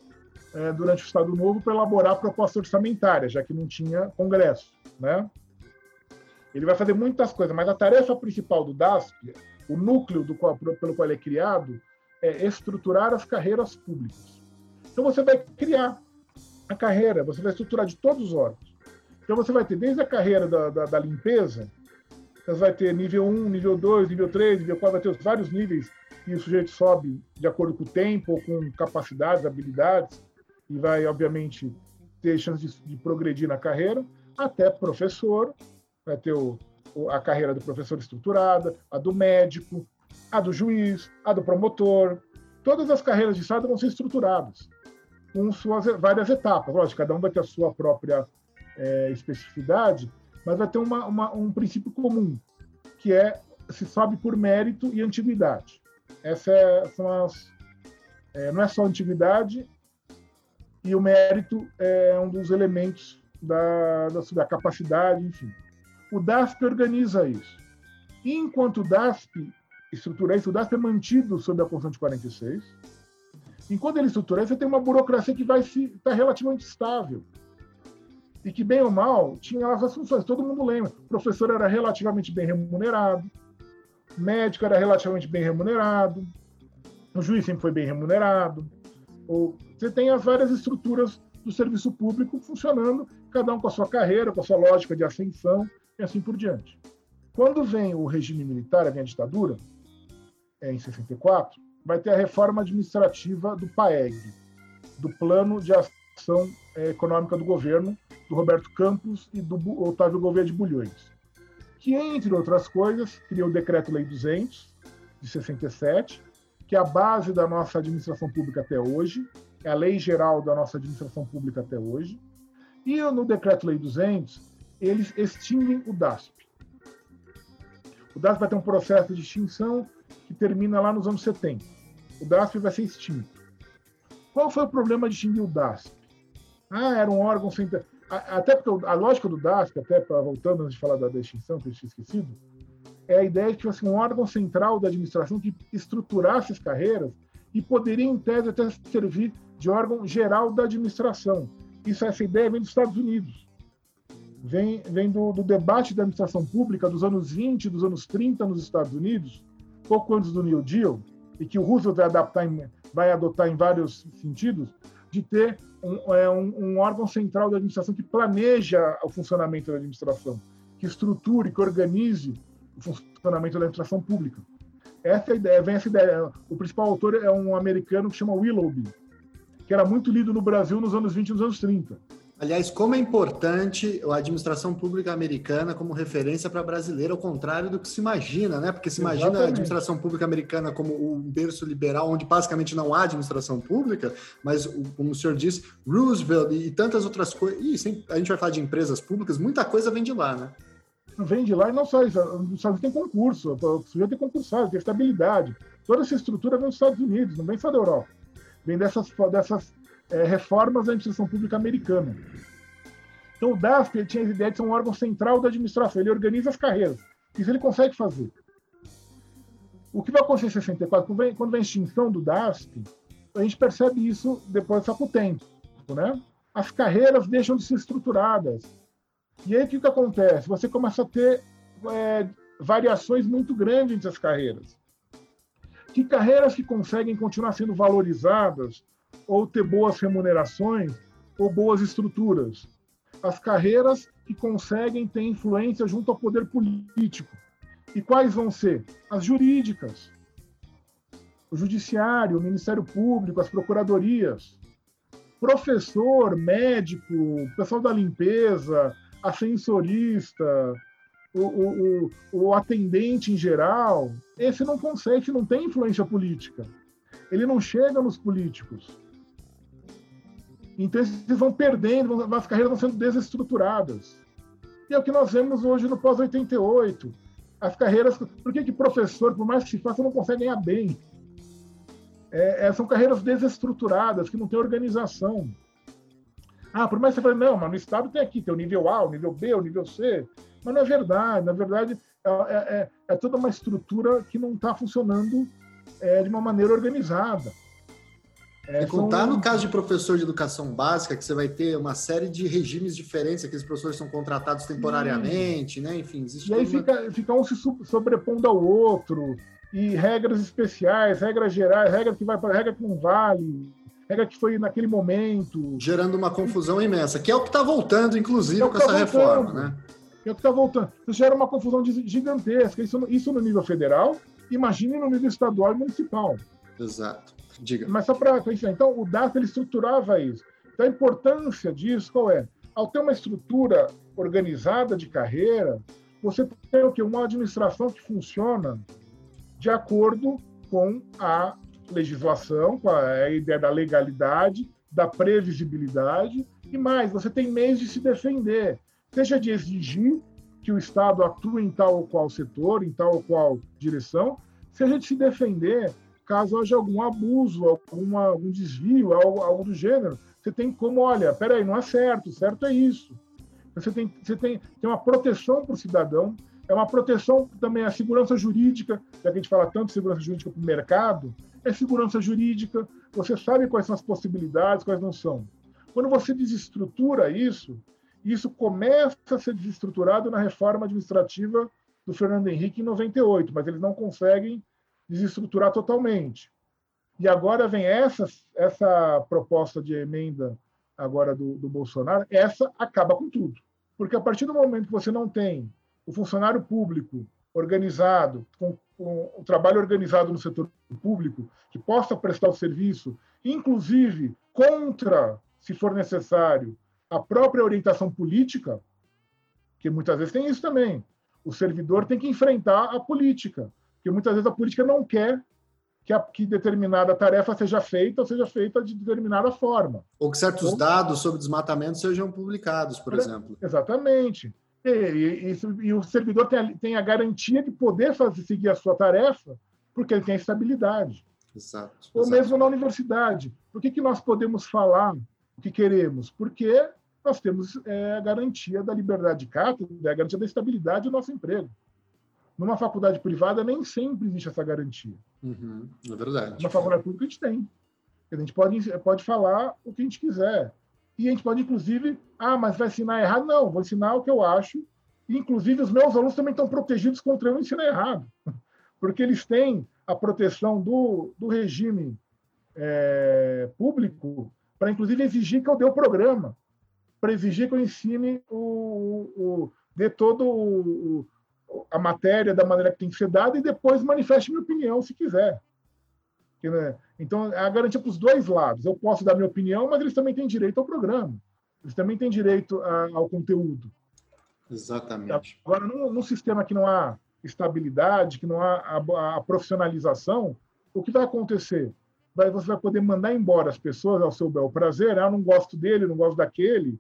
é, durante o Estado Novo para elaborar proposta orçamentária, já que não tinha Congresso. Né? Ele vai fazer muitas coisas, mas a tarefa principal do DASP o núcleo do qual, pelo qual ele é criado é estruturar as carreiras públicas. Então você vai criar a carreira, você vai estruturar de todos os órgãos. Então você vai ter desde a carreira da, da, da limpeza, você vai ter nível 1, nível 2, nível 3, nível 4, vai ter os vários níveis e o sujeito sobe de acordo com o tempo, ou com capacidades, habilidades, e vai, obviamente, ter chance de, de progredir na carreira, até professor, vai ter o, a carreira do professor estruturada, a do médico, a do juiz, a do promotor. Todas as carreiras de Estado vão ser estruturadas com suas várias etapas. Lógico, cada um vai ter a sua própria é, especificidade, mas vai ter uma, uma, um princípio comum, que é se sobe por mérito e antiguidade. Essa é, são as, é, não é só antiguidade, e o mérito é um dos elementos da, da, da capacidade, enfim. O DASP organiza isso. Enquanto o DASP estrutura isso, o DASP é mantido sob a Constituição de 46. Enquanto ele estrutura isso, você tem uma burocracia que vai estar tá relativamente estável. E que, bem ou mal, tinha as funções. Todo mundo lembra. O professor era relativamente bem remunerado, o médico era relativamente bem remunerado, o juiz sempre foi bem remunerado. Ou, você tem as várias estruturas do serviço público funcionando, cada um com a sua carreira, com a sua lógica de ascensão e assim por diante. Quando vem o regime militar, vem a ditadura, é, em 64, vai ter a reforma administrativa do PAEG, do Plano de Ação é, Econômica do Governo, do Roberto Campos e do Otávio Gouveia de Bulhões, que, entre outras coisas, cria o Decreto-Lei 200, de 67, que é a base da nossa administração pública até hoje, é a lei geral da nossa administração pública até hoje, e no Decreto-Lei 200, eles extinguem o DASP. O DASP vai ter um processo de extinção que termina lá nos anos 70. O DASP vai ser extinto. Qual foi o problema de extinguir o DASP? Ah, era um órgão sem. Até porque a lógica do DASP, até voltando antes de falar da extinção, que eu tinha esquecido, é a ideia de que fosse um órgão central da administração que estruturasse as carreiras e poderia, em tese, até servir de órgão geral da administração. Isso, essa ideia vem dos Estados Unidos. Vem, vem do, do debate da administração pública dos anos 20, dos anos 30 nos Estados Unidos, pouco antes do New Deal, e que o Roosevelt vai, adaptar em, vai adotar em vários sentidos, de ter um, é, um, um, órgão central da administração que planeja o funcionamento da administração, que estruture, que organize o funcionamento da administração pública. Essa é ideia, vem essa ideia. O principal autor é um americano que chama Willoughby, que era muito lido no Brasil nos anos 20 e nos anos 30. Aliás, como é importante a administração pública americana como referência para brasileiro, ao contrário do que se imagina, né? Porque se imagina Exatamente. a administração pública americana como um berço liberal, onde basicamente não há administração pública, mas, como o senhor disse, Roosevelt e tantas outras coisas. E a gente vai falar de empresas públicas, muita coisa vem de lá, né? Vem de lá e não só isso. Os Estados Unidos tem concurso, o sujeito tem concursado, tem estabilidade. Toda essa estrutura vem dos Estados Unidos, não vem só da Europa. Vem dessas, dessas é, reformas da administração pública americana. Então, o DASP tinha a ideia de ser um órgão central da administração, ele organiza as carreiras. Isso ele consegue fazer. O que vai acontecer em 64, quando vem, quando vem a extinção do DASP, a gente percebe isso depois só com o tempo. Né? As carreiras deixam de ser estruturadas. E aí o que, que acontece? Você começa a ter é, variações muito grandes entre as carreiras. Que carreiras que conseguem continuar sendo valorizadas ou ter boas remunerações ou boas estruturas. As carreiras que conseguem ter influência junto ao poder político. E quais vão ser? As jurídicas. O judiciário, o Ministério Público, as procuradorias. Professor, médico, pessoal da limpeza, ascensorista, o, o, o, atendente em geral, esse não consegue, não tem influência política. Ele não chega nos políticos. Então, eles vão perdendo, as carreiras vão sendo desestruturadas. E é o que nós vemos hoje no pós-88. As carreiras. Por que, que professor, por mais que se faça, não consegue ganhar bem? É, é, são carreiras desestruturadas, que não têm organização. Ah, por mais que você fale, não, mas no Estado tem aqui, tem o nível A, o nível B, o nível C. Mas não é verdade. Na verdade, é, é, é, é toda uma estrutura que não está funcionando é, de uma maneira organizada. É, contar no caso de professor de educação básica, que você vai ter uma série de regimes diferentes, aqueles professores são contratados temporariamente, né? Enfim, existe. E aí fica, fica um se sobrepondo ao outro, e regras especiais, regras gerais, regra que vai para regra que não vale, regra que foi naquele momento. Gerando uma confusão imensa, que é o que está voltando, inclusive, é com tá essa voltando. reforma, né? É o que está voltando. Isso gera uma confusão gigantesca. Isso, isso no nível federal, imagine no nível estadual e municipal. Exato. Diga. Mas só para então o DAF ele estruturava isso. Então a importância disso qual é? Ao ter uma estrutura organizada de carreira, você tem o que uma administração que funciona de acordo com a legislação, com a ideia da legalidade, da previsibilidade e mais, você tem meios de se defender, seja de exigir que o Estado atue em tal ou qual setor, em tal ou qual direção, seja de se defender caso haja algum abuso, alguma, algum desvio, algo, algo do gênero. Você tem como, olha, peraí, não é certo, certo é isso. Você tem, você tem, tem uma proteção para o cidadão, é uma proteção também a segurança jurídica, já que a gente fala tanto de segurança jurídica para o mercado, é segurança jurídica, você sabe quais são as possibilidades, quais não são. Quando você desestrutura isso, isso começa a ser desestruturado na reforma administrativa do Fernando Henrique em 98, mas eles não conseguem desestruturar totalmente. E agora vem essa, essa proposta de emenda agora do, do Bolsonaro, essa acaba com tudo. Porque a partir do momento que você não tem o funcionário público organizado, com, com o trabalho organizado no setor público, que possa prestar o serviço, inclusive contra, se for necessário, a própria orientação política, que muitas vezes tem isso também. O servidor tem que enfrentar a política, porque muitas vezes a política não quer que, a, que determinada tarefa seja feita ou seja feita de determinada forma. Ou que certos dados sobre desmatamento sejam publicados, por exemplo. Exatamente. E, e, e, o servidor tem a, tem a garantia de poder fazer, seguir a sua tarefa porque ele tem estabilidade. Exato. Ou exato. mesmo na universidade. Por que, que nós podemos falar o que queremos? Porque nós temos é, a garantia da liberdade de cátedra, a garantia da estabilidade do nosso emprego. Numa faculdade privada, nem sempre existe essa garantia. Uhum, é verdade. Na faculdade pública, a gente tem. A gente pode, pode falar o que a gente quiser. E a gente pode, inclusive, ah, mas vai ensinar errado? Não, vou ensinar o que eu acho. Inclusive, os meus alunos também estão protegidos contra eu ensinar errado. [laughs] Porque eles têm a proteção do, do regime é, público para, inclusive, exigir que eu dê o programa, para exigir que eu ensine o, o dê todo o, a matéria da maneira que tem que ser dada e depois manifeste minha opinião, se quiser. Né? Então, é a garantia para os dois lados. Eu posso dar minha opinião, mas eles também têm direito ao programa. Eles também têm direito a, ao conteúdo. Exatamente. Agora, num, num, sistema que não há estabilidade, que não há a, a profissionalização, o que vai acontecer? Vai, você vai poder mandar embora as pessoas ao seu bel prazer, ah, não gosto dele, não gosto daquele,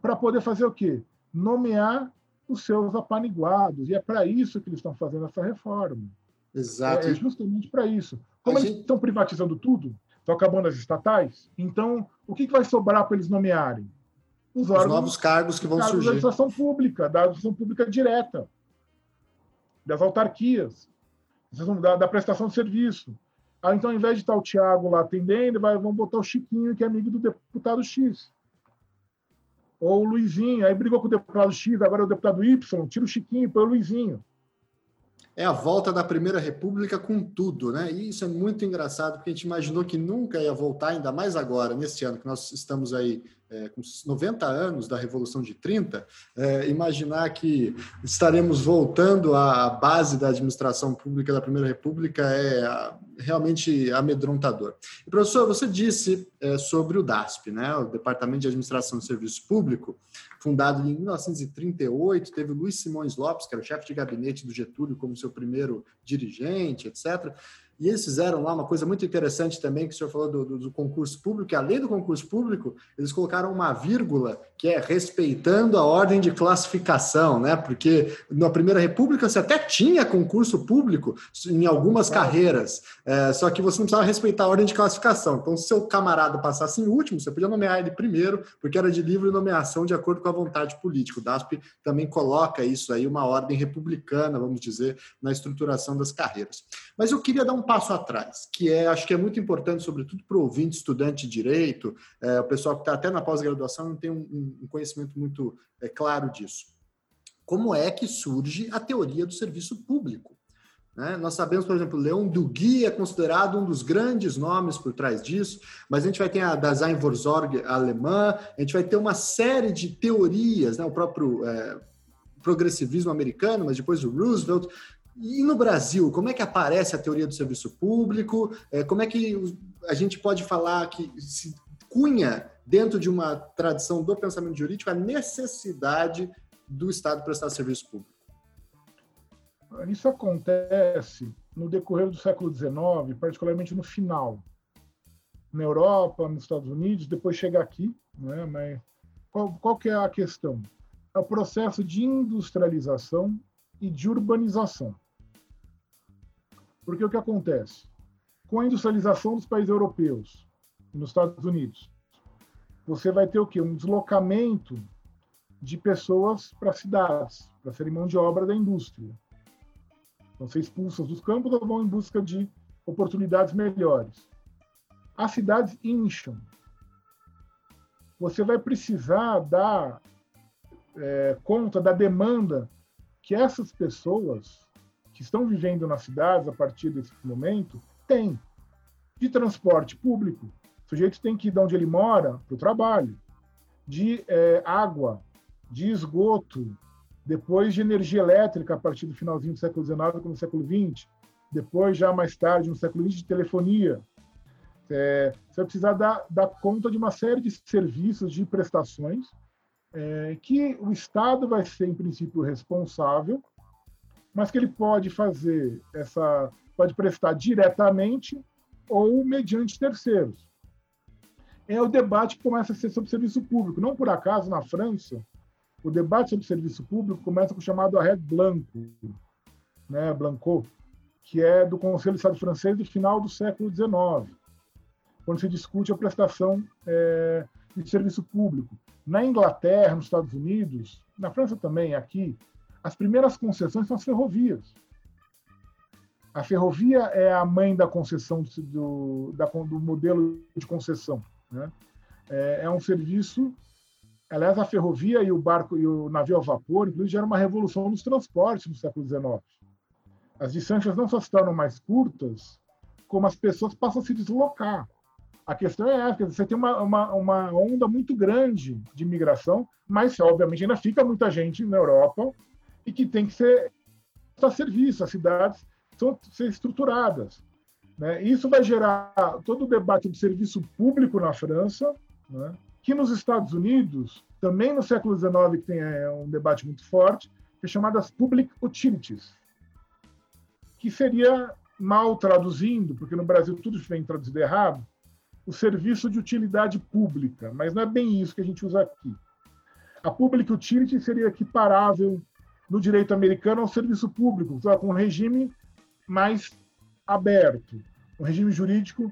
para poder fazer o quê? Nomear os seus apaniguados. E é para isso que eles estão fazendo essa reforma. Exato. É, é justamente para isso. Como a eles gente... estão privatizando tudo, estão acabando as estatais, então o que, que vai sobrar para eles nomearem? Os, órgãos, Os novos cargos que vão cargos surgir. Da administração pública, da administração pública direta, das autarquias, da, da prestação de serviço. Ah, então, ao invés de estar o Tiago lá atendendo, vai, vamos botar o Chiquinho, que é amigo do deputado X. Ou o Luizinho, aí brigou com o deputado X, agora é o deputado Y, tira o Chiquinho, põe o Luizinho é a volta da Primeira República com tudo, né? E isso é muito engraçado, porque a gente imaginou que nunca ia voltar, ainda mais agora, neste ano que nós estamos aí é, com 90 anos da Revolução de 30, é, imaginar que estaremos voltando à base da administração pública da Primeira República é realmente amedrontador. E, professor, você disse é, sobre o DASP, né, o Departamento de Administração de Serviço Público, fundado em 1938, teve Luiz Simões Lopes, que era o chefe de gabinete do Getúlio, como seu primeiro dirigente, etc. E eles fizeram lá uma coisa muito interessante também, que o senhor falou do, do, do, concurso público, que além do concurso público, eles colocaram uma vírgula que é respeitando a ordem de classificação, né? Porque na Primeira República você até tinha concurso público em algumas carreiras, é, só que você não precisava respeitar a ordem de classificação. Então, se seu camarada passasse em último, você podia nomear ele primeiro, porque era de livre nomeação de acordo com a vontade política. O DASP também coloca isso aí, uma ordem republicana, vamos dizer, na estruturação das carreiras. Mas eu queria dar um passo atrás, que é, acho que é muito importante, sobretudo para o ouvinte, estudante de direito, é, o pessoal que está até na pós-graduação não tem um, um conhecimento muito é, claro disso. Como é que surge a teoria do serviço público? Né? Nós sabemos, por exemplo, Leon Duguy é considerado um dos grandes nomes por trás disso, mas a gente vai ter a Daseinvorsorge alemã, a gente vai ter uma série de teorias, né? o próprio é, progressivismo americano, mas depois o Roosevelt. E no Brasil, como é que aparece a teoria do serviço público? É, como é que a gente pode falar que se cunha dentro de uma tradição do pensamento jurídico a necessidade do Estado prestar serviço público? Isso acontece no decorrer do século XIX, particularmente no final. Na Europa, nos Estados Unidos, depois chega aqui, né? mas qual, qual que é a questão? É o processo de industrialização e de urbanização. Porque o que acontece? Com a industrialização dos países europeus, nos Estados Unidos, você vai ter o quê? Um deslocamento de pessoas para cidades, para serem mão de obra da indústria. Vão ser expulsas dos campos ou vão em busca de oportunidades melhores. As cidades incham. Você vai precisar dar é, conta da demanda que essas pessoas que estão vivendo nas cidades a partir desse momento têm de transporte público. O sujeito tem que ir de onde ele mora para o trabalho, de é, água, de esgoto, depois de energia elétrica a partir do finalzinho do século XIX como no século XX, depois já mais tarde no século XX de telefonia. É, você vai precisar dar, dar, conta de uma série de serviços, de prestações, é, que o Estado vai ser, em princípio, responsável, mas que ele pode fazer essa, pode prestar diretamente ou mediante terceiros. É o debate que começa a ser sobre serviço público. Não por acaso, na França, o debate sobre serviço público começa com o chamado Arrêt Blanco, né, Blanco, que é do Conselho de Estado francês do final do século XIX, quando se discute a prestação é, de serviço público. Na Inglaterra, nos Estados Unidos, na França também, aqui, as primeiras concessões são as ferrovias. A ferrovia é a mãe da concessão do, da, do modelo de concessão. Né? É, é um serviço Aliás, a ferrovia e o barco e o navio a vapor, inclusive, geram uma revolução nos transportes no século XIX. As distâncias não só se tornam mais curtas, como as pessoas passam a se deslocar. A questão é essa: você tem uma, uma, uma onda muito grande de imigração, mas, obviamente, ainda fica muita gente na Europa e que tem que ser a serviço. As cidades são ser estruturadas. Né? Isso vai gerar todo o debate do serviço público na França, né? que nos Estados Unidos, também no século XIX, que tem é, um debate muito forte, que é chamadas public utilities, que seria, mal traduzindo, porque no Brasil tudo vem traduzido errado, o serviço de utilidade pública, mas não é bem isso que a gente usa aqui. A public utility seria equiparável no direito americano ao serviço público, com um regime mais aberto, um regime jurídico,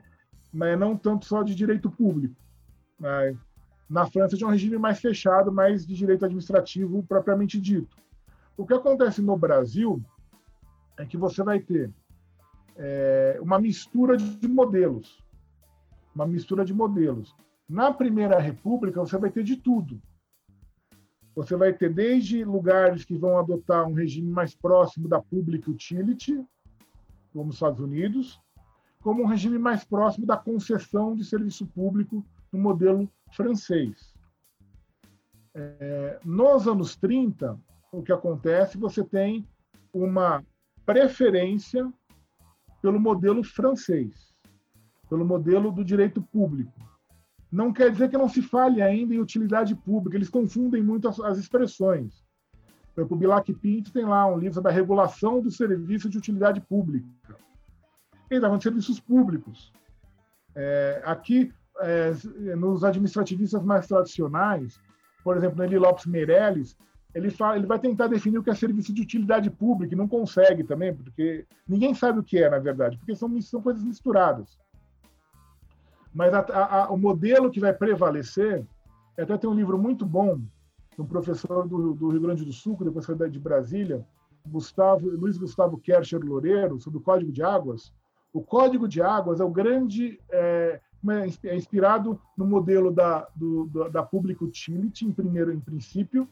mas não tanto só de direito público. Mas na França tinha um regime mais fechado, mais de direito administrativo propriamente dito. O que acontece no Brasil é que você vai ter é, uma mistura de modelos. Uma mistura de modelos. Na Primeira República, você vai ter de tudo. Você vai ter desde lugares que vão adotar um regime mais próximo da public utility, como os Estados Unidos, como um regime mais próximo da concessão de serviço público no modelo francês. É, nos anos 30, o que acontece, você tem uma preferência pelo modelo francês, pelo modelo do direito público. Não quer dizer que não se fale ainda em utilidade pública, eles confundem muito as, as expressões. O Bilac Pinto tem lá um livro sobre a regulação do serviço de utilidade pública. Falando de serviços públicos. É, aqui, é, nos administrativistas mais tradicionais, por exemplo, Eli Lopes Meirelles, ele, fala, ele vai tentar definir o que é serviço de utilidade pública e não consegue também, porque ninguém sabe o que é, na verdade, porque são, são coisas misturadas. Mas a, a, o modelo que vai prevalecer, até tem um livro muito bom, de um professor do, do Rio Grande do Sul, que depois foi de Brasília, Gustavo, Luiz Gustavo Kercher Loureiro, sobre o Código de Águas, O Código de Águas é o grande é, é inspirado no modelo da, do, da Public Utility, em primeiro em princípio,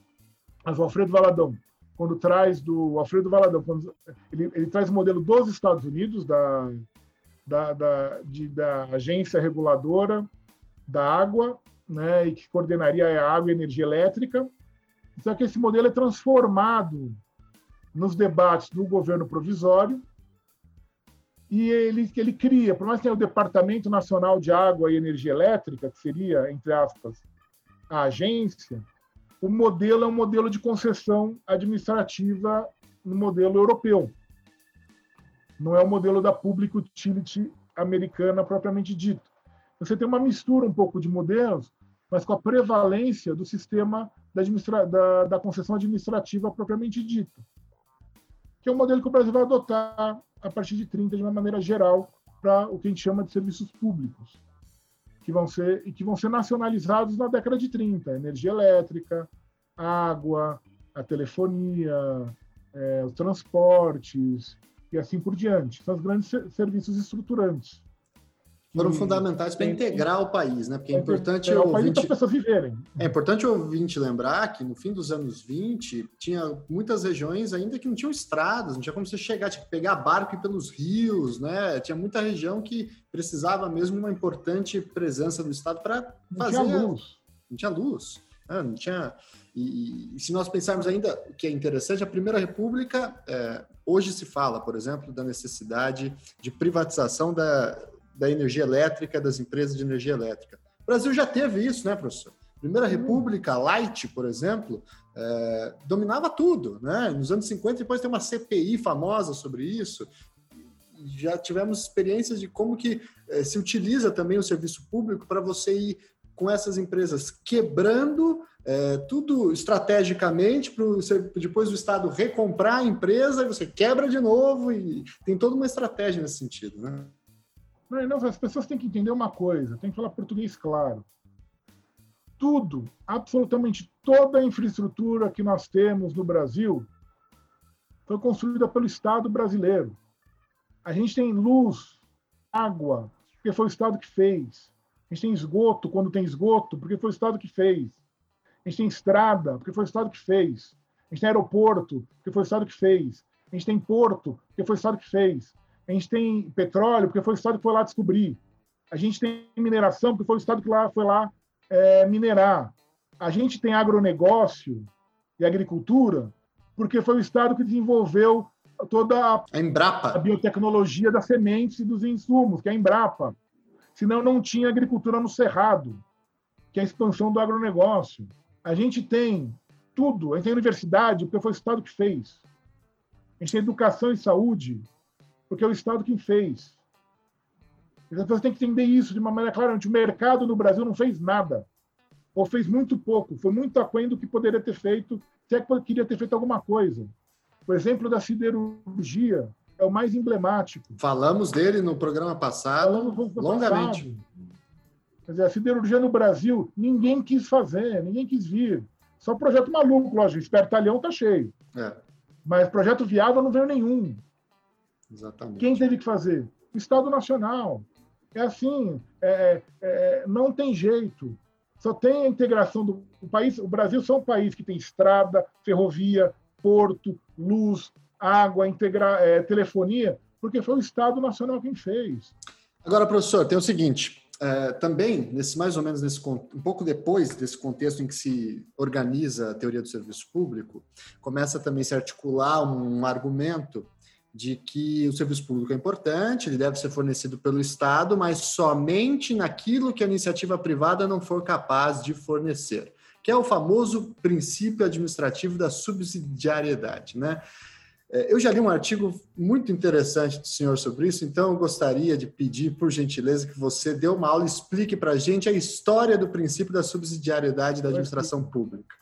mas o Alfredo Valadão, quando traz do Alfredo Valadão, quando, ele, ele traz o modelo dos Estados Unidos, da, da, da, de, da agência reguladora da água, né, e que coordenaria a água e a energia elétrica. Só que esse modelo é transformado nos debates do governo provisório e ele, ele cria, por mais que tenha o Departamento Nacional de Água e Energia Elétrica, que seria, entre aspas, a agência, o modelo é um modelo de concessão administrativa no modelo europeu. Não é o modelo da Public Utility americana propriamente dito. Você tem uma mistura um pouco de modelos, mas com a prevalência do sistema da, da, da concessão administrativa propriamente dito, que é um modelo que o Brasil vai adotar a partir de 30 de uma maneira geral para o que a gente chama de serviços públicos, que vão ser e que vão ser nacionalizados na década de 30, energia elétrica, água, a telefonia, é, os transportes e assim por diante. São os grandes serviços estruturantes foram fundamentais para integrar o país, né? Porque é importante o ouvinte, as pessoas viverem. É importante o ouvinte lembrar que no fim dos anos 20 tinha muitas regiões ainda que não tinham estradas, não tinha como você chegar, tinha que pegar barco e pelos rios, né? Tinha muita região que precisava mesmo uma importante presença do Estado para fazer. Não tinha luz. Não tinha luz. Né? Não tinha. E, e, se nós pensarmos ainda o que é interessante, a Primeira República é, hoje se fala, por exemplo, da necessidade de privatização da da energia elétrica, das empresas de energia elétrica. O Brasil já teve isso, né, professor? Primeira República, Light, por exemplo, é, dominava tudo, né? Nos anos 50, depois tem uma CPI famosa sobre isso. Já tivemos experiências de como que é, se utiliza também o serviço público para você ir com essas empresas quebrando é, tudo estrategicamente para depois o Estado recomprar a empresa e você quebra de novo e tem toda uma estratégia nesse sentido, né? Não, não, as pessoas têm que entender uma coisa, tem que falar português claro. Tudo, absolutamente toda a infraestrutura que nós temos no Brasil foi construída pelo Estado brasileiro. A gente tem luz, água, porque foi o Estado que fez. A gente tem esgoto, quando tem esgoto, porque foi o Estado que fez. A gente tem estrada, porque foi o Estado que fez. A gente tem aeroporto, porque foi o Estado que fez. A gente tem porto, porque foi o Estado que fez. A gente tem petróleo, porque foi o Estado que foi lá descobrir. A gente tem mineração, porque foi o Estado que lá, foi lá é, minerar. A gente tem agronegócio e agricultura, porque foi o Estado que desenvolveu toda a, a, Embrapa. a biotecnologia das sementes e dos insumos, que é a Embrapa. Senão não tinha agricultura no Cerrado, que é a expansão do agronegócio. A gente tem tudo, a gente tem universidade, porque foi o Estado que fez. A gente tem educação e saúde, porque é o Estado quem fez. As pessoas têm que entender isso de uma maneira clara. O mercado no Brasil não fez nada, ou fez muito pouco, foi muito aquém do que poderia ter feito, se é que queria ter feito alguma coisa. O exemplo da siderurgia é o mais emblemático. Falamos dele no programa passado, longamente. Passado. Quer dizer, a siderurgia no Brasil, ninguém quis fazer, ninguém quis vir. Só projeto maluco, lógico, espertalhão está cheio. É. Mas projeto viável não veio nenhum. Exatamente. Quem teve que fazer? O Estado Nacional. É assim, é, é, não tem jeito. Só tem a integração do o país. O Brasil é um país que tem estrada, ferrovia, porto, luz, água, integra, é, telefonia, porque foi o Estado Nacional quem fez. Agora, professor, tem o seguinte: é, também, nesse mais ou menos nesse um pouco depois desse contexto em que se organiza a teoria do serviço público, começa também a se articular um argumento de que o serviço público é importante, ele deve ser fornecido pelo Estado, mas somente naquilo que a iniciativa privada não for capaz de fornecer, que é o famoso princípio administrativo da subsidiariedade, né? É, eu já li um artigo muito interessante do senhor sobre isso, então eu gostaria de pedir, por gentileza, que você dê uma aula e explique para a gente a história do princípio da subsidiariedade da administração pública.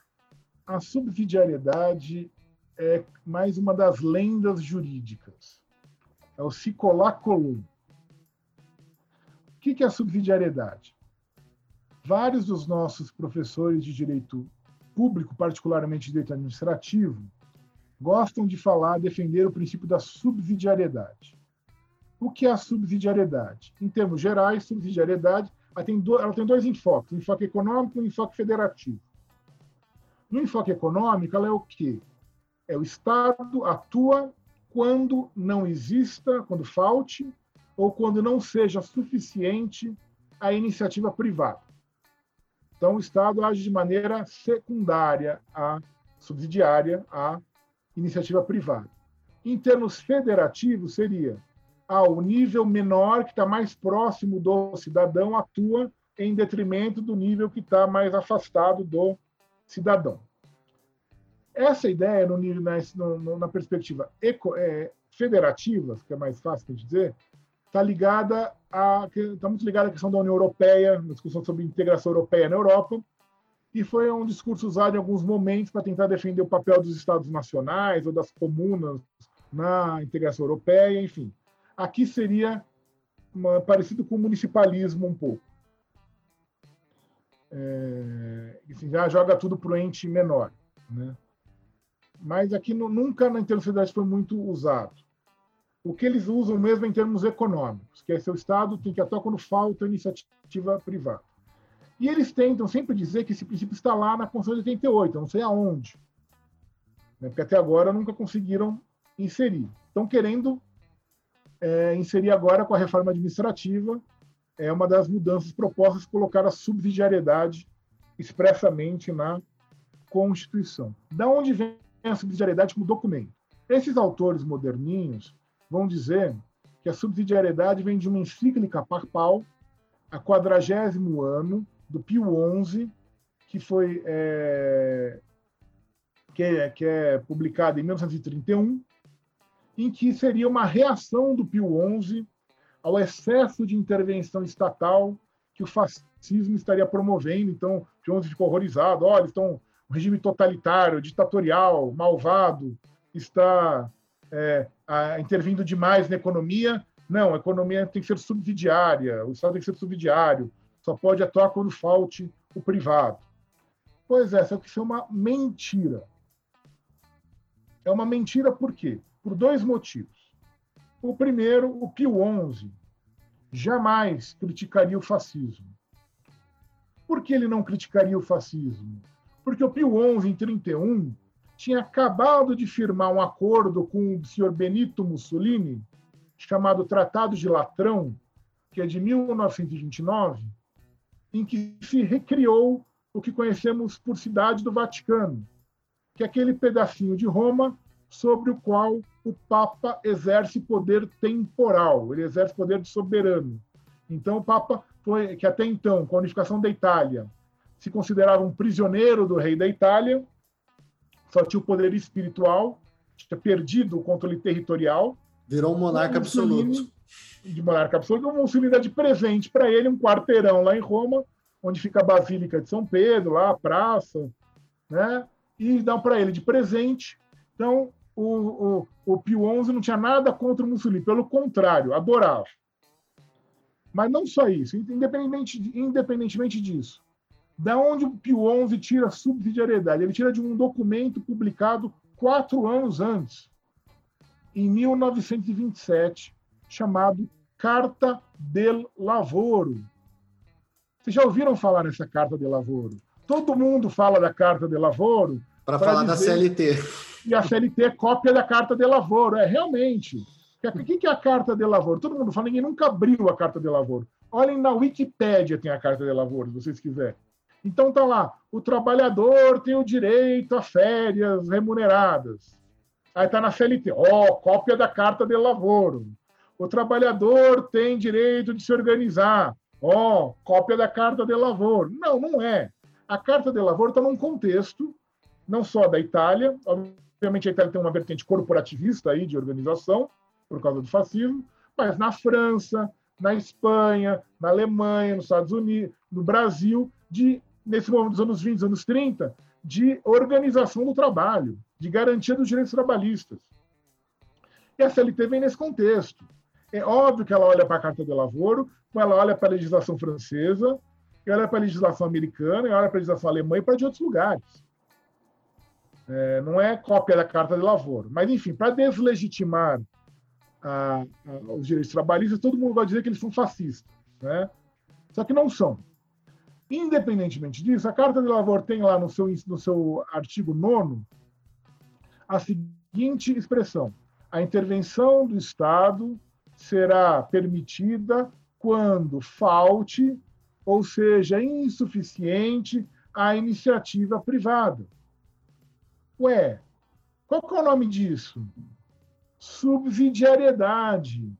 A subsidiariedade é mais uma das lendas jurídicas. É o se colar. O que é a subsidiariedade? Vários dos nossos professores de direito público, particularmente direito administrativo, gostam de falar, defender o princípio da subsidiariedade. O que é a subsidiariedade? Em termos gerais, subsidiariedade ela tem dois enfoques, um enfoque econômico e um enfoque federativo. No enfoque econômico, ela é o quê? É o Estado atua quando não exista, quando falte, ou quando não seja suficiente a iniciativa privada. Então, o Estado age de maneira secundária, a subsidiária à iniciativa privada. Em termos federativos, seria ah, o nível menor, que está mais próximo do cidadão, atua em detrimento do nível que está mais afastado do cidadão. Essa ideia, no nível, na, na perspectiva eco, é, federativa, que é mais fácil de dizer, está ligada a está muito ligada à questão da União Europeia, na discussão sobre integração europeia na Europa, e foi um discurso usado em alguns momentos para tentar defender o papel dos estados nacionais ou das comunas na integração europeia, enfim. Aqui seria uma, parecido com o municipalismo um pouco. É, assim, já joga tudo para o ente menor. Né? Mas aqui no, nunca na intercidade foi muito usado. O que eles usam mesmo é em termos econômicos, que é seu Estado tem que atuar quando falta iniciativa privada. E eles tentam sempre dizer que esse princípio está lá na Constituição de 88, não sei aonde. Né? Porque até agora nunca conseguiram inserir. Estão querendo é, inserir agora com a reforma administrativa, é uma das mudanças propostas, colocar a subsidiariedade expressamente na Constituição. Da onde vem a subsidiariedade como documento? Esses autores moderninhos vão dizer que a subsidiariedade vem de uma encíclica papal, a quadragésimo ano, do Pio XI, que foi é, que, é, que é publicada em 1931, em que seria uma reação do Pio XI ao excesso de intervenção estatal que o fascismo estaria promovendo. Então, Pio XI ficou horrorizado. Olha, estão um regime totalitário, ditatorial, malvado, está é, a, intervindo demais na economia. Não, a economia tem que ser subsidiária, o Estado tem que ser subsidiário, só pode atuar quando falte o privado. Pois é, isso é uma mentira. É uma mentira por quê? por dois motivos. O primeiro, o Pio XI jamais criticaria o fascismo. Por que ele não criticaria o fascismo? Porque o Pio XI, em 31, tinha acabado de firmar um acordo com o senhor Benito Mussolini, chamado Tratado de Latrão, que é de 1929, em que se recriou o que conhecemos por Cidade do Vaticano, que é aquele pedacinho de Roma sobre o qual o Papa exerce poder temporal, ele exerce poder de soberano. Então, o Papa foi, que até então, com a unificação da Itália, se considerava um prisioneiro do rei da Itália, só tinha o poder espiritual, tinha perdido o controle territorial. Virou um monarca absoluto. De monarca absoluto, o Mussolini dá de presente para ele um quarteirão lá em Roma, onde fica a Basílica de São Pedro, lá a praça, né? E dão para ele de presente então, o, o, o Pio XI não tinha nada contra o Mussolini, pelo contrário, adorava. Mas não só isso, independente, independentemente disso. Da onde o Pio XI tira a subsidiariedade? Ele tira de um documento publicado quatro anos antes, em 1927, chamado Carta del Lavoro. Vocês já ouviram falar nessa Carta del Lavoro? Todo mundo fala da Carta del Lavoro. Para falar da CLT e a CLT é cópia da Carta de Lavoro. É, realmente. O que é a Carta de Lavoro? Todo mundo fala, ninguém nunca abriu a Carta de Lavoro. Olhem na Wikipédia tem a Carta de Lavoro, se vocês quiserem. Então tá lá, o trabalhador tem o direito a férias remuneradas. Aí tá na CLT, ó, oh, cópia da Carta de Lavoro. O trabalhador tem direito de se organizar. Ó, oh, cópia da Carta de Lavoro. Não, não é. A Carta de Lavoro está num contexto não só da Itália, Obviamente, a Itália tem uma vertente corporativista aí de organização, por causa do fascismo, mas na França, na Espanha, na Alemanha, nos Estados Unidos, no Brasil, de, nesse momento dos anos 20, anos 30, de organização do trabalho, de garantia dos direitos trabalhistas. E a CLT vem nesse contexto. É óbvio que ela olha para a Carta de Lavoro, ela olha para a legislação francesa, ela olha para a legislação americana, ela olha para a legislação alemã e para de outros lugares. É, não é cópia da Carta de Lavoro. Mas, enfim, para deslegitimar a, a, os direitos trabalhistas, todo mundo vai dizer que eles são fascistas. Né? Só que não são. Independentemente disso, a Carta de Lavor tem lá no seu, no seu artigo 9 a seguinte expressão: a intervenção do Estado será permitida quando falte, ou seja, insuficiente, a iniciativa privada. Ué, qual que é o nome disso? Subsidiariedade.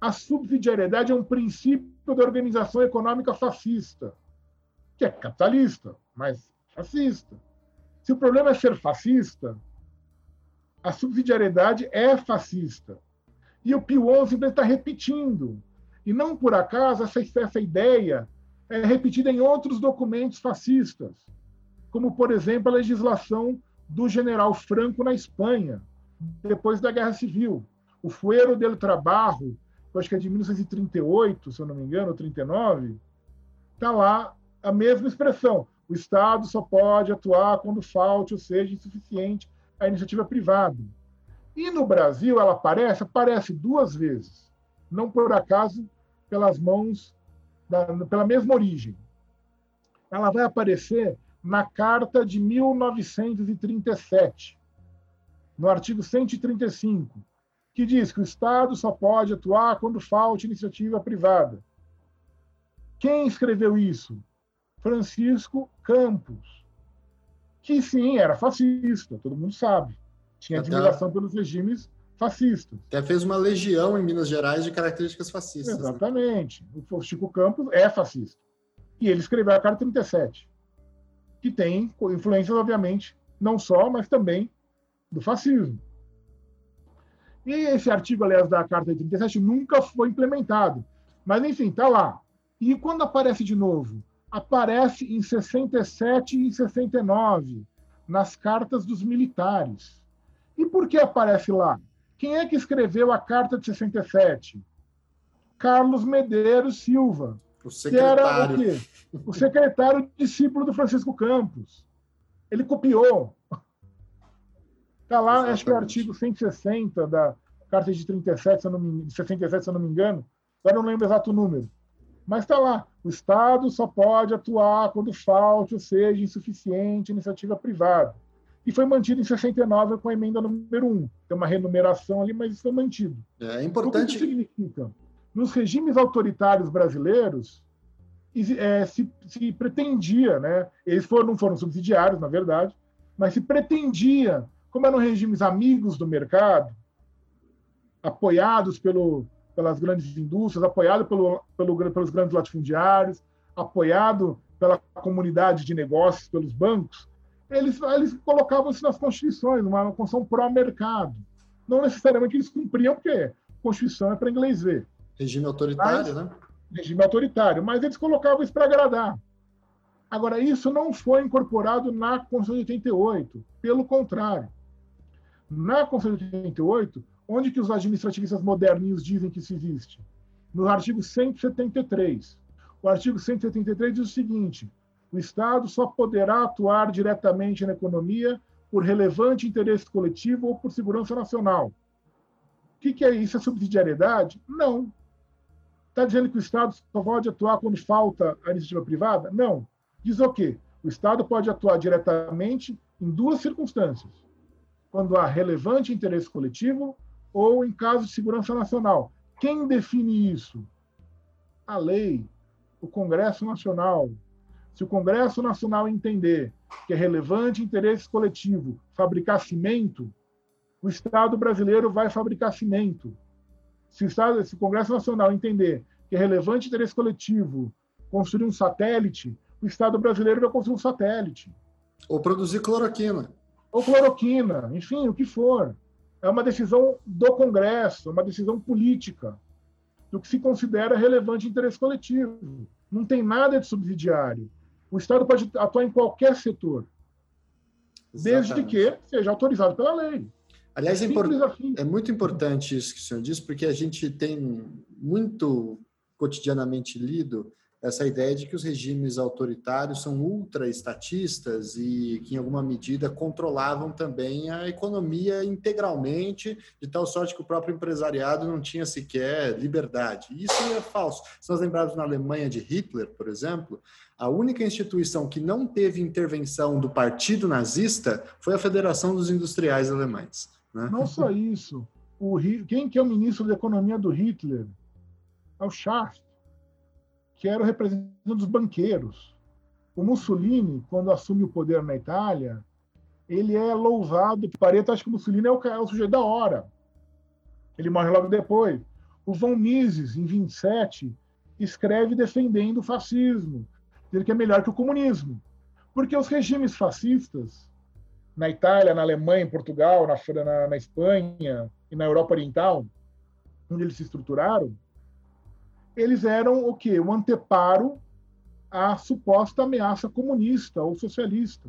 A subsidiariedade é um princípio da organização econômica fascista, que é capitalista, mas fascista. Se o problema é ser fascista, a subsidiariedade é fascista. E o Pio XI está repetindo. E não por acaso essa, essa ideia é repetida em outros documentos fascistas, como, por exemplo, a legislação do general Franco na Espanha, depois da Guerra Civil. O Fuero del Trabajo, eu acho que é de 1938, se eu não me engano, ou 39, está lá a mesma expressão. O Estado só pode atuar quando falte ou seja insuficiente a iniciativa privada. E no Brasil ela aparece, aparece duas vezes, não por acaso pelas mãos, da, pela mesma origem. Ela vai aparecer na Carta de 1937, no artigo 135, que diz que o Estado só pode atuar quando falte iniciativa privada. Quem escreveu isso? Francisco Campos, que sim, era fascista, todo mundo sabe. Tinha admiração pelos regimes fascistas. Até fez uma legião em Minas Gerais de características fascistas. Né? Exatamente. Né? O Chico Campos é fascista. E ele escreveu a Carta 37 que tem influências, obviamente, não só, mas também do fascismo. E esse artigo, aliás, da Carta de 37 nunca foi implementado. Mas, enfim, está lá. E quando aparece de novo? Aparece em 67 e em 69, nas cartas dos militares. E por que aparece lá? Quem é que escreveu a Carta de 67? Carlos Medeiros Silva, o secretário. Que era o, quê? o secretário discípulo do Francisco Campos. Ele copiou. Está lá, Exatamente. acho que é o artigo 160 da Carta de 37, se eu não me, 67, se eu não me engano. Agora não lembro o exato número. Mas está lá. O Estado só pode atuar quando falte ou seja insuficiente iniciativa privada. E foi mantido em 69 com a emenda número 1. Tem uma renumeração ali, mas isso foi mantido. É importante. O que isso significa? nos regimes autoritários brasileiros é, se, se, pretendia, né? Eles foram, não foram subsidiários, na verdade, mas se pretendia, como eram regimes amigos do mercado, apoiados pelo, pelas grandes indústrias, apoiado pelo, pelo, pelos grandes latifundiários, apoiado pela comunidade de negócios, pelos bancos, eles, eles colocavam isso nas constituições, uma Constituição pró-mercado. Não necessariamente eles cumpriam, porque Constituição é para inglês ver. Regime autoritário, mas, né? Regime autoritário, mas eles colocavam isso para agradar. Agora, isso não foi incorporado na Constituição de 88, pelo contrário. Na Constituição de 88, onde que os administrativistas moderninhos dizem que isso existe? No artigo 173. O artigo 173 diz o seguinte: o Estado só poderá atuar diretamente na economia por relevante interesse coletivo ou por segurança nacional. O que, que é isso? É subsidiariedade? Não. Está dizendo que o Estado só pode atuar quando falta a iniciativa privada? Não. Diz o quê? O Estado pode atuar diretamente em duas circunstâncias: quando há relevante interesse coletivo ou em caso de segurança nacional. Quem define isso? A lei, o Congresso Nacional. Se o Congresso Nacional entender que é relevante interesse coletivo fabricar cimento, o Estado brasileiro vai fabricar cimento se o, Estado, se o Congresso Nacional entender que é relevante interesse coletivo construir um satélite, o Estado brasileiro vai construir um satélite. Ou produzir cloroquina. Ou cloroquina, enfim, o que for. É uma decisão do Congresso, é uma decisão política do que se considera relevante interesse coletivo. Não tem nada de subsidiário. O Estado pode atuar em qualquer setor, Exatamente. desde que seja autorizado pela lei. Aliás, é, assim. é, muito importante isso que o senhor disse, porque a gente tem muito cotidianamente lido essa ideia de que os regimes autoritários são ultra-estatistas e que, em alguma medida, controlavam também a economia integralmente, de tal sorte que o próprio empresariado não tinha sequer liberdade. Isso é falso. Se nós lembrarmos na Alemanha de Hitler, por exemplo, a única instituição que não teve intervenção do partido nazista foi a Federação dos Industriais Alemães. Né? Não só isso. O, quem que é o ministro da Economia do Hitler? É o Schacht que era o representante dos banqueiros. O Mussolini, quando assume o poder na Itália, ele é louvado. Pareto acha que o Mussolini é o, é o sujeito da hora. Ele morre logo depois. O Von Mises, em 27, escreve defendendo o fascismo, dizendo que é melhor que o comunismo. Porque os regimes fascistas, na Itália, na Alemanha, em Portugal, na, na, na Espanha e na Europa Oriental, onde eles se estruturaram, eles eram o quê? O anteparo à suposta ameaça comunista ou socialista.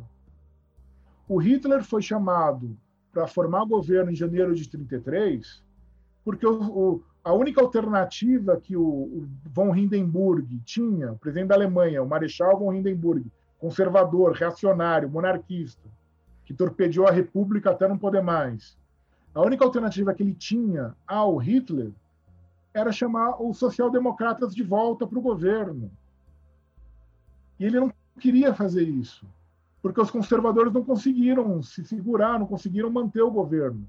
O Hitler foi chamado para formar governo em janeiro de 33, porque o, o, a única alternativa que o, o, von Hindenburg tinha, o presidente da Alemanha, o Marechal von Hindenburg, conservador, reacionário, monarquista, que torpedeou a República até não poder mais. A única alternativa que ele tinha ao Hitler era chamar os social-democratas de volta para o governo. E ele não queria fazer isso, porque os conservadores não conseguiram se segurar, não conseguiram manter o governo.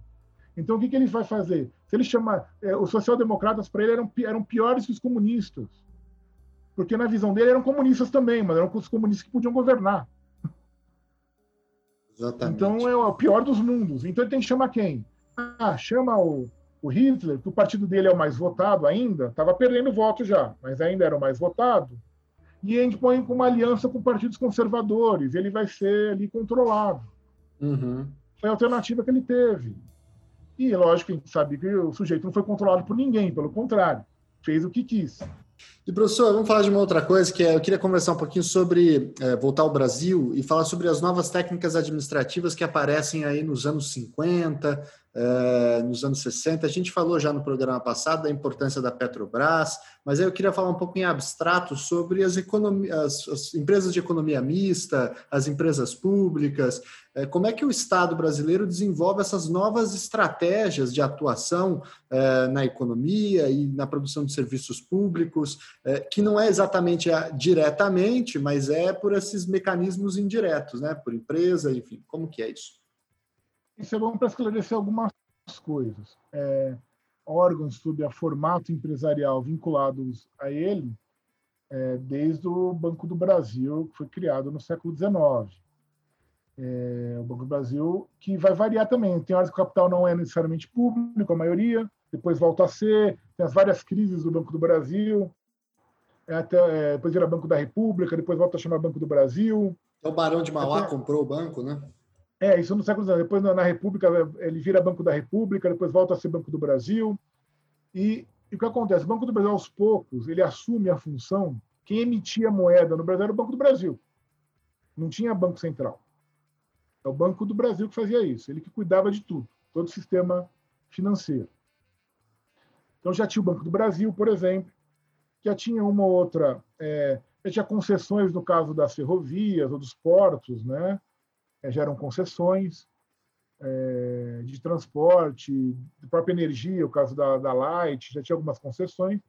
Então, o que, que ele vai fazer? Se ele chamar. É, os social-democratas, para ele, eram, eram piores que os comunistas. Porque, na visão dele, eram comunistas também, mas eram os comunistas que podiam governar. Exatamente. Então, é o pior dos mundos. Então, ele tem que chamar quem? Ah, chama o, o Hitler, que o partido dele é o mais votado ainda, estava perdendo voto já, mas ainda era o mais votado, e a gente põe com uma aliança com partidos conservadores, ele vai ser ali controlado. Uhum. Foi a alternativa que ele teve. E lógico, a gente sabe que o sujeito não foi controlado por ninguém, pelo contrário, fez o que quis. E professor, vamos falar de uma outra coisa que é, eu queria conversar um pouquinho sobre é, voltar ao Brasil e falar sobre as novas técnicas administrativas que aparecem aí nos anos 50, é, nos anos 60. A gente falou já no programa passado da importância da Petrobras, mas aí eu queria falar um pouco em abstrato sobre as, as, as empresas de economia mista, as empresas públicas. É, como é que o Estado brasileiro desenvolve essas novas estratégias de atuação é, na economia e na produção de serviços públicos, é, que não é exatamente diretamente, mas é por esses mecanismos indiretos, né? por empresa, enfim. Como que é isso? Isso é bom para esclarecer algumas coisas. É, órgãos sob a formato empresarial vinculados a ele, é, desde o Banco do Brasil, que foi criado no século XIX. É, o Banco do Brasil, que vai variar também. Tem horas que o capital não é necessariamente público, a maioria, depois volta a ser, tem as várias crises do Banco do Brasil, é até, é, depois vira Banco da República, depois volta a chamar Banco do Brasil. É o Barão de Mauá até, comprou o banco, né? É, isso no século XIX. Depois, na República, ele vira Banco da República, depois volta a ser Banco do Brasil. E, e o que acontece? O Banco do Brasil, aos poucos, ele assume a função. Quem emitia moeda no Brasil era o Banco do Brasil. Não tinha Banco Central. É o Banco do Brasil que fazia isso. Ele que cuidava de tudo, todo o sistema financeiro. Então já tinha o Banco do Brasil, por exemplo, já tinha uma outra, é, já tinha concessões no caso das ferrovias ou dos portos, né? é, geram concessões é, de transporte, de própria energia, o caso da, da Light, já tinha algumas concessões.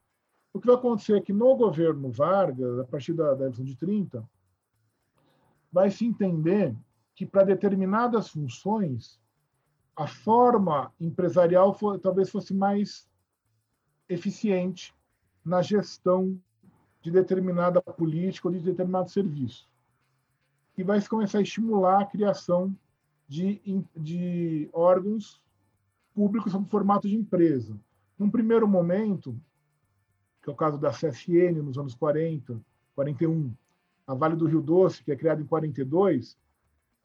O que vai acontecer é que no governo Vargas, a partir da, da eleição de 30, vai se entender que para determinadas funções a forma empresarial for, talvez fosse mais eficiente na gestão de determinada política ou de determinado serviço e vai começar a estimular a criação de, de órgãos públicos sob formato de empresa. Num primeiro momento, que é o caso da CSN nos anos 40, 41, a Vale do Rio Doce, que é criada em 42,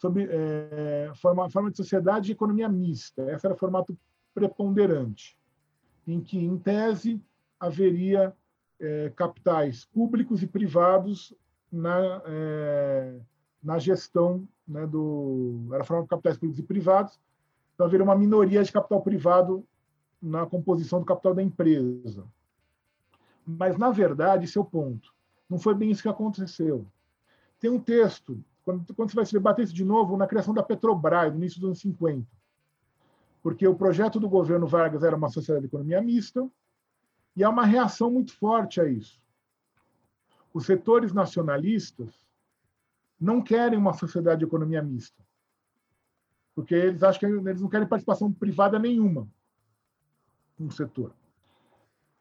sob é, forma, forma de sociedade e economia mista. Esse era o formato preponderante, em que, em tese, haveria é, capitais públicos e privados na, é, na gestão né, do. Era formado por capitais públicos e privados, então haveria uma minoria de capital privado na composição do capital da empresa. Mas, na verdade, esse é ponto. Não foi bem isso que aconteceu. Tem um texto, quando, quando você vai se debater isso de novo, na criação da Petrobras, no início dos anos 50. Porque o projeto do governo Vargas era uma sociedade de economia mista, e há uma reação muito forte a isso. Os setores nacionalistas não querem uma sociedade de economia mista, porque eles acham que eles não querem participação privada nenhuma no setor.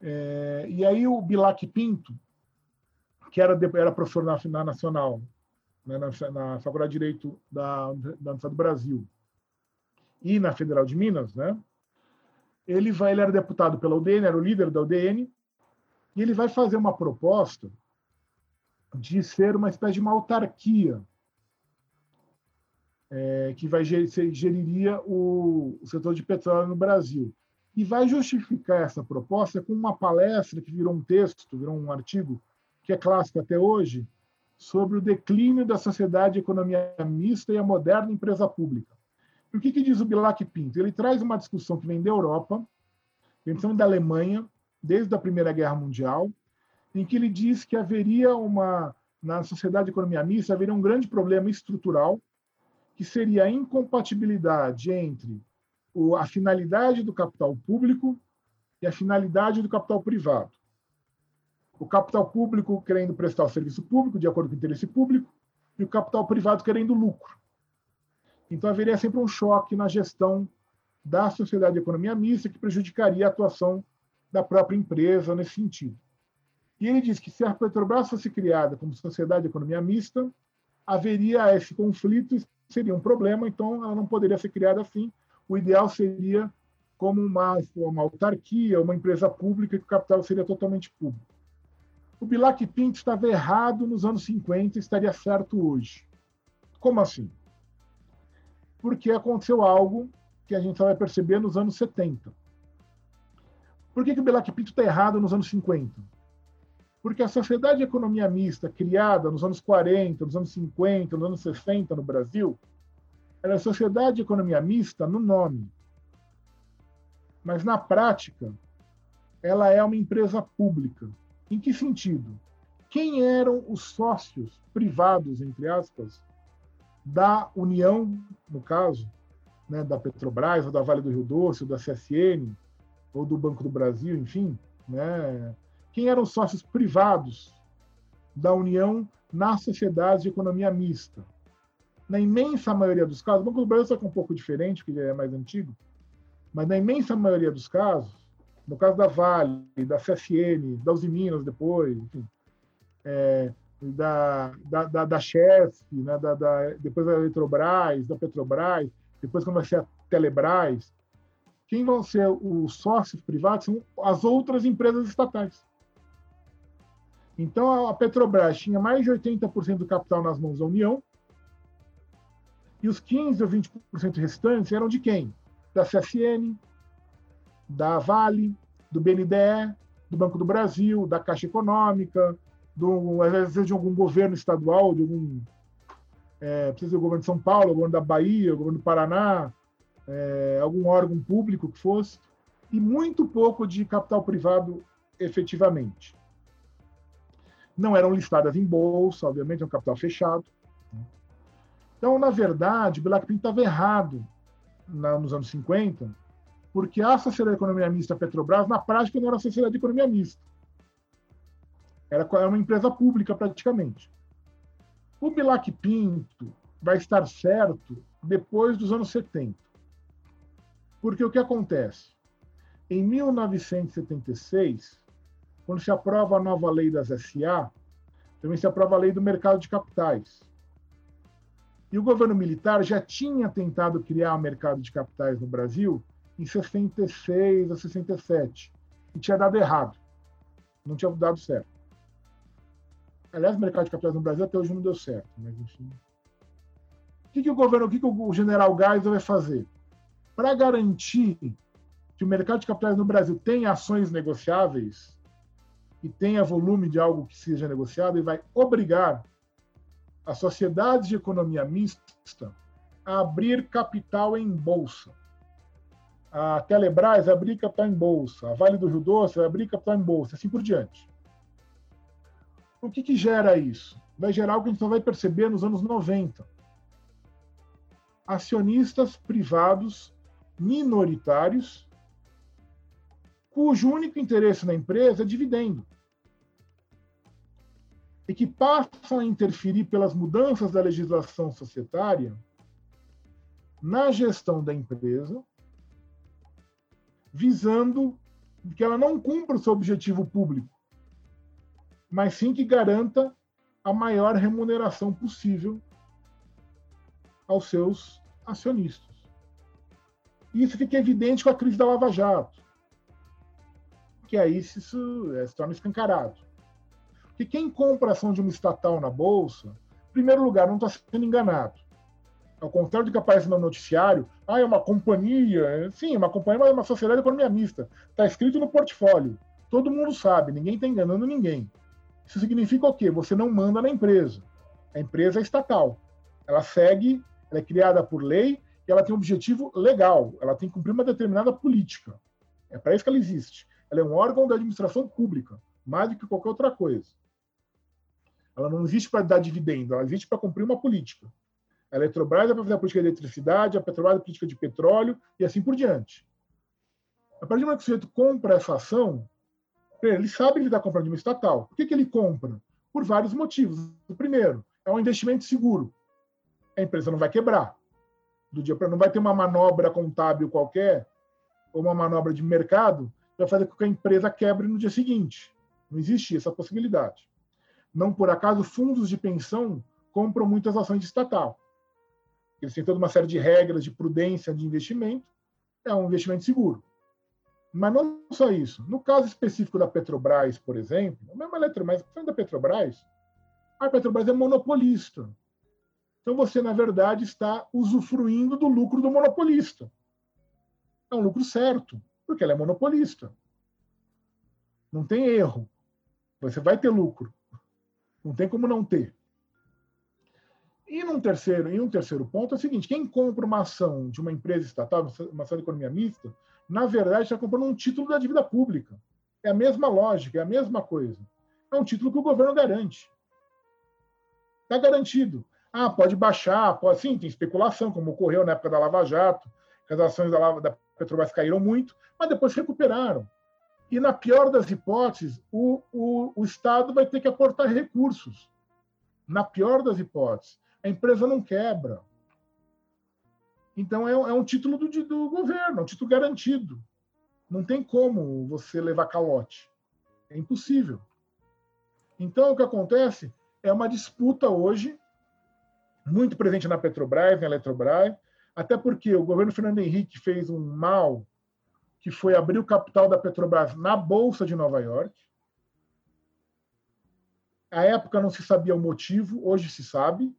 É, e aí o Bilac Pinto, que era, era professor na, na Nacional, né, na, na, Faculdade de Direito da, da Universidade do Brasil, e na Federal de Minas, né, ele, vai, ele era deputado pela UDN, era o líder da UDN, e ele vai fazer uma proposta de ser uma espécie de uma autarquia é, que vai geriria o, o setor de petróleo no Brasil. E vai justificar essa proposta com uma palestra que virou um texto, virou um artigo que é clássico até hoje, sobre o declínio da sociedade de economia mista e a moderna empresa pública. E o que, que diz o Bilac Pinto? Ele traz uma discussão que vem da Europa, vem da Alemanha, desde a Primeira Guerra Mundial, em que ele diz que haveria uma, na sociedade de economia mista, haveria um grande problema estrutural, que seria a incompatibilidade entre a finalidade do capital público e a finalidade do capital privado. O capital público querendo prestar o serviço público de acordo com o interesse público e o capital privado querendo lucro. Então haveria sempre um choque na gestão da sociedade de economia mista que prejudicaria a atuação da própria empresa nesse sentido. E ele diz que se a Petrobras fosse criada como sociedade de economia mista, haveria esse conflito, seria um problema, então ela não poderia ser criada assim, o ideal seria como uma, uma autarquia, uma empresa pública, que o capital seria totalmente público. O Bilac Pinto estava errado nos anos 50 e estaria certo hoje. Como assim? Porque aconteceu algo que a gente só vai perceber nos anos 70. Por que, que o Bilac Pinto está errado nos anos 50? Porque a sociedade de economia mista, criada nos anos 40, nos anos 50, nos anos 60 no Brasil, ela é sociedade de economia mista no nome. Mas na prática, ela é uma empresa pública. Em que sentido? Quem eram os sócios privados, entre aspas, da União, no caso, né, da Petrobras, ou da Vale do Rio Doce, ou da CSN, ou do Banco do Brasil, enfim, né? quem eram os sócios privados da União na sociedade de economia mista? na imensa maioria dos casos, o Banco do Brasil é um pouco diferente, porque ele é mais antigo, mas na imensa maioria dos casos, no caso da Vale, da CSN, da Uzi Minas depois, enfim, é, da, da, da, da né, da, da, depois da Eletrobras, da Petrobras, depois quando vai ser a Telebrás, quem vão ser os sócios privados são as outras empresas estatais. Então, a Petrobras tinha mais de 80% do capital nas mãos da União, e os 15 ou 20% restantes eram de quem? Da CSN, da Vale, do BNDE, do Banco do Brasil, da Caixa Econômica, do, às vezes de algum governo estadual, de algum. É, precisa do governo de São Paulo, o governo da Bahia, o governo do Paraná, é, algum órgão público que fosse, e muito pouco de capital privado efetivamente. Não eram listadas em bolsa, obviamente, é um capital fechado. Então, na verdade, Blackpink estava errado na, nos anos 50, porque a Sociedade de Economia Mista Petrobras, na prática, não era Sociedade de Economia Mista. Era, era uma empresa pública, praticamente. O Bilac Pinto vai estar certo depois dos anos 70. Porque o que acontece? Em 1976, quando se aprova a nova lei das SA, também se aprova a lei do mercado de capitais. E o governo militar já tinha tentado criar um mercado de capitais no Brasil em 66 a 67 e tinha dado errado. Não tinha dado certo. Aliás, o mercado de capitais no Brasil até hoje não deu certo, mas enfim. O que, que o governo, o que, que o general Geisel vai fazer? Para garantir que o mercado de capitais no Brasil tenha ações negociáveis e tenha volume de algo que seja negociado, ele vai obrigar a sociedades de economia mista a abrir capital em bolsa. A Telebrás abrir capital em bolsa, a Vale do Rio Doce abrir capital em bolsa, assim por diante. O que, que gera isso? Vai gerar algo que a gente só vai perceber nos anos 90. Acionistas privados minoritários cujo único interesse na empresa é dividendo. E que passam a interferir pelas mudanças da legislação societária na gestão da empresa, visando que ela não cumpra o seu objetivo público, mas sim que garanta a maior remuneração possível aos seus acionistas. Isso fica evidente com a crise da Lava Jato que aí isso é, se torna escancarado. Porque quem compra ação de uma estatal na Bolsa, em primeiro lugar, não está sendo enganado. Ao contrário do que aparece no noticiário, ah, é uma companhia. Sim, uma companhia, mas é uma sociedade de economia mista. Está escrito no portfólio. Todo mundo sabe, ninguém está enganando ninguém. Isso significa o quê? Você não manda na empresa. A empresa é estatal. Ela segue, ela é criada por lei e ela tem um objetivo legal. Ela tem que cumprir uma determinada política. É para isso que ela existe. Ela é um órgão da administração pública, mais do que qualquer outra coisa. Ela não existe para dar dividendo, ela existe para cumprir uma política. A Eletrobras é para fazer a política de eletricidade, a Petrobras é a política de petróleo e assim por diante. A partir do momento que o sujeito compra essa ação, ele sabe que ele está comprando de uma estatal. Por que, que ele compra? Por vários motivos. O primeiro, é um investimento seguro. A empresa não vai quebrar. Do dia para não vai ter uma manobra contábil qualquer ou uma manobra de mercado vai fazer com que a empresa quebre no dia seguinte. Não existe essa possibilidade. Não por acaso, fundos de pensão compram muitas ações de estatal. Eles têm toda uma série de regras de prudência de investimento. É um investimento seguro. Mas não só isso. No caso específico da Petrobras, por exemplo, não é uma letra, mas da Petrobras, a Petrobras é monopolista. Então você, na verdade, está usufruindo do lucro do monopolista. É um lucro certo porque ela é monopolista. Não tem erro. Você vai ter lucro. Não tem como não ter. E num terceiro, e um terceiro ponto é o seguinte: quem compra uma ação de uma empresa estatal, uma ação de economia mista, na verdade está comprando um título da dívida pública. É a mesma lógica, é a mesma coisa. É um título que o governo garante. Está garantido. Ah, pode baixar, pode sim, tem especulação, como ocorreu na época da Lava Jato, que as ações da, Lava, da Petrobras caíram muito, mas depois recuperaram. E, na pior das hipóteses, o, o, o Estado vai ter que aportar recursos. Na pior das hipóteses, a empresa não quebra. Então, é, é um título do, do governo, é um título garantido. Não tem como você levar calote. É impossível. Então, o que acontece é uma disputa hoje, muito presente na Petrobras, na Eletrobras, até porque o governo Fernando Henrique fez um mal que foi abrir o capital da Petrobras na Bolsa de Nova York. À época não se sabia o motivo, hoje se sabe.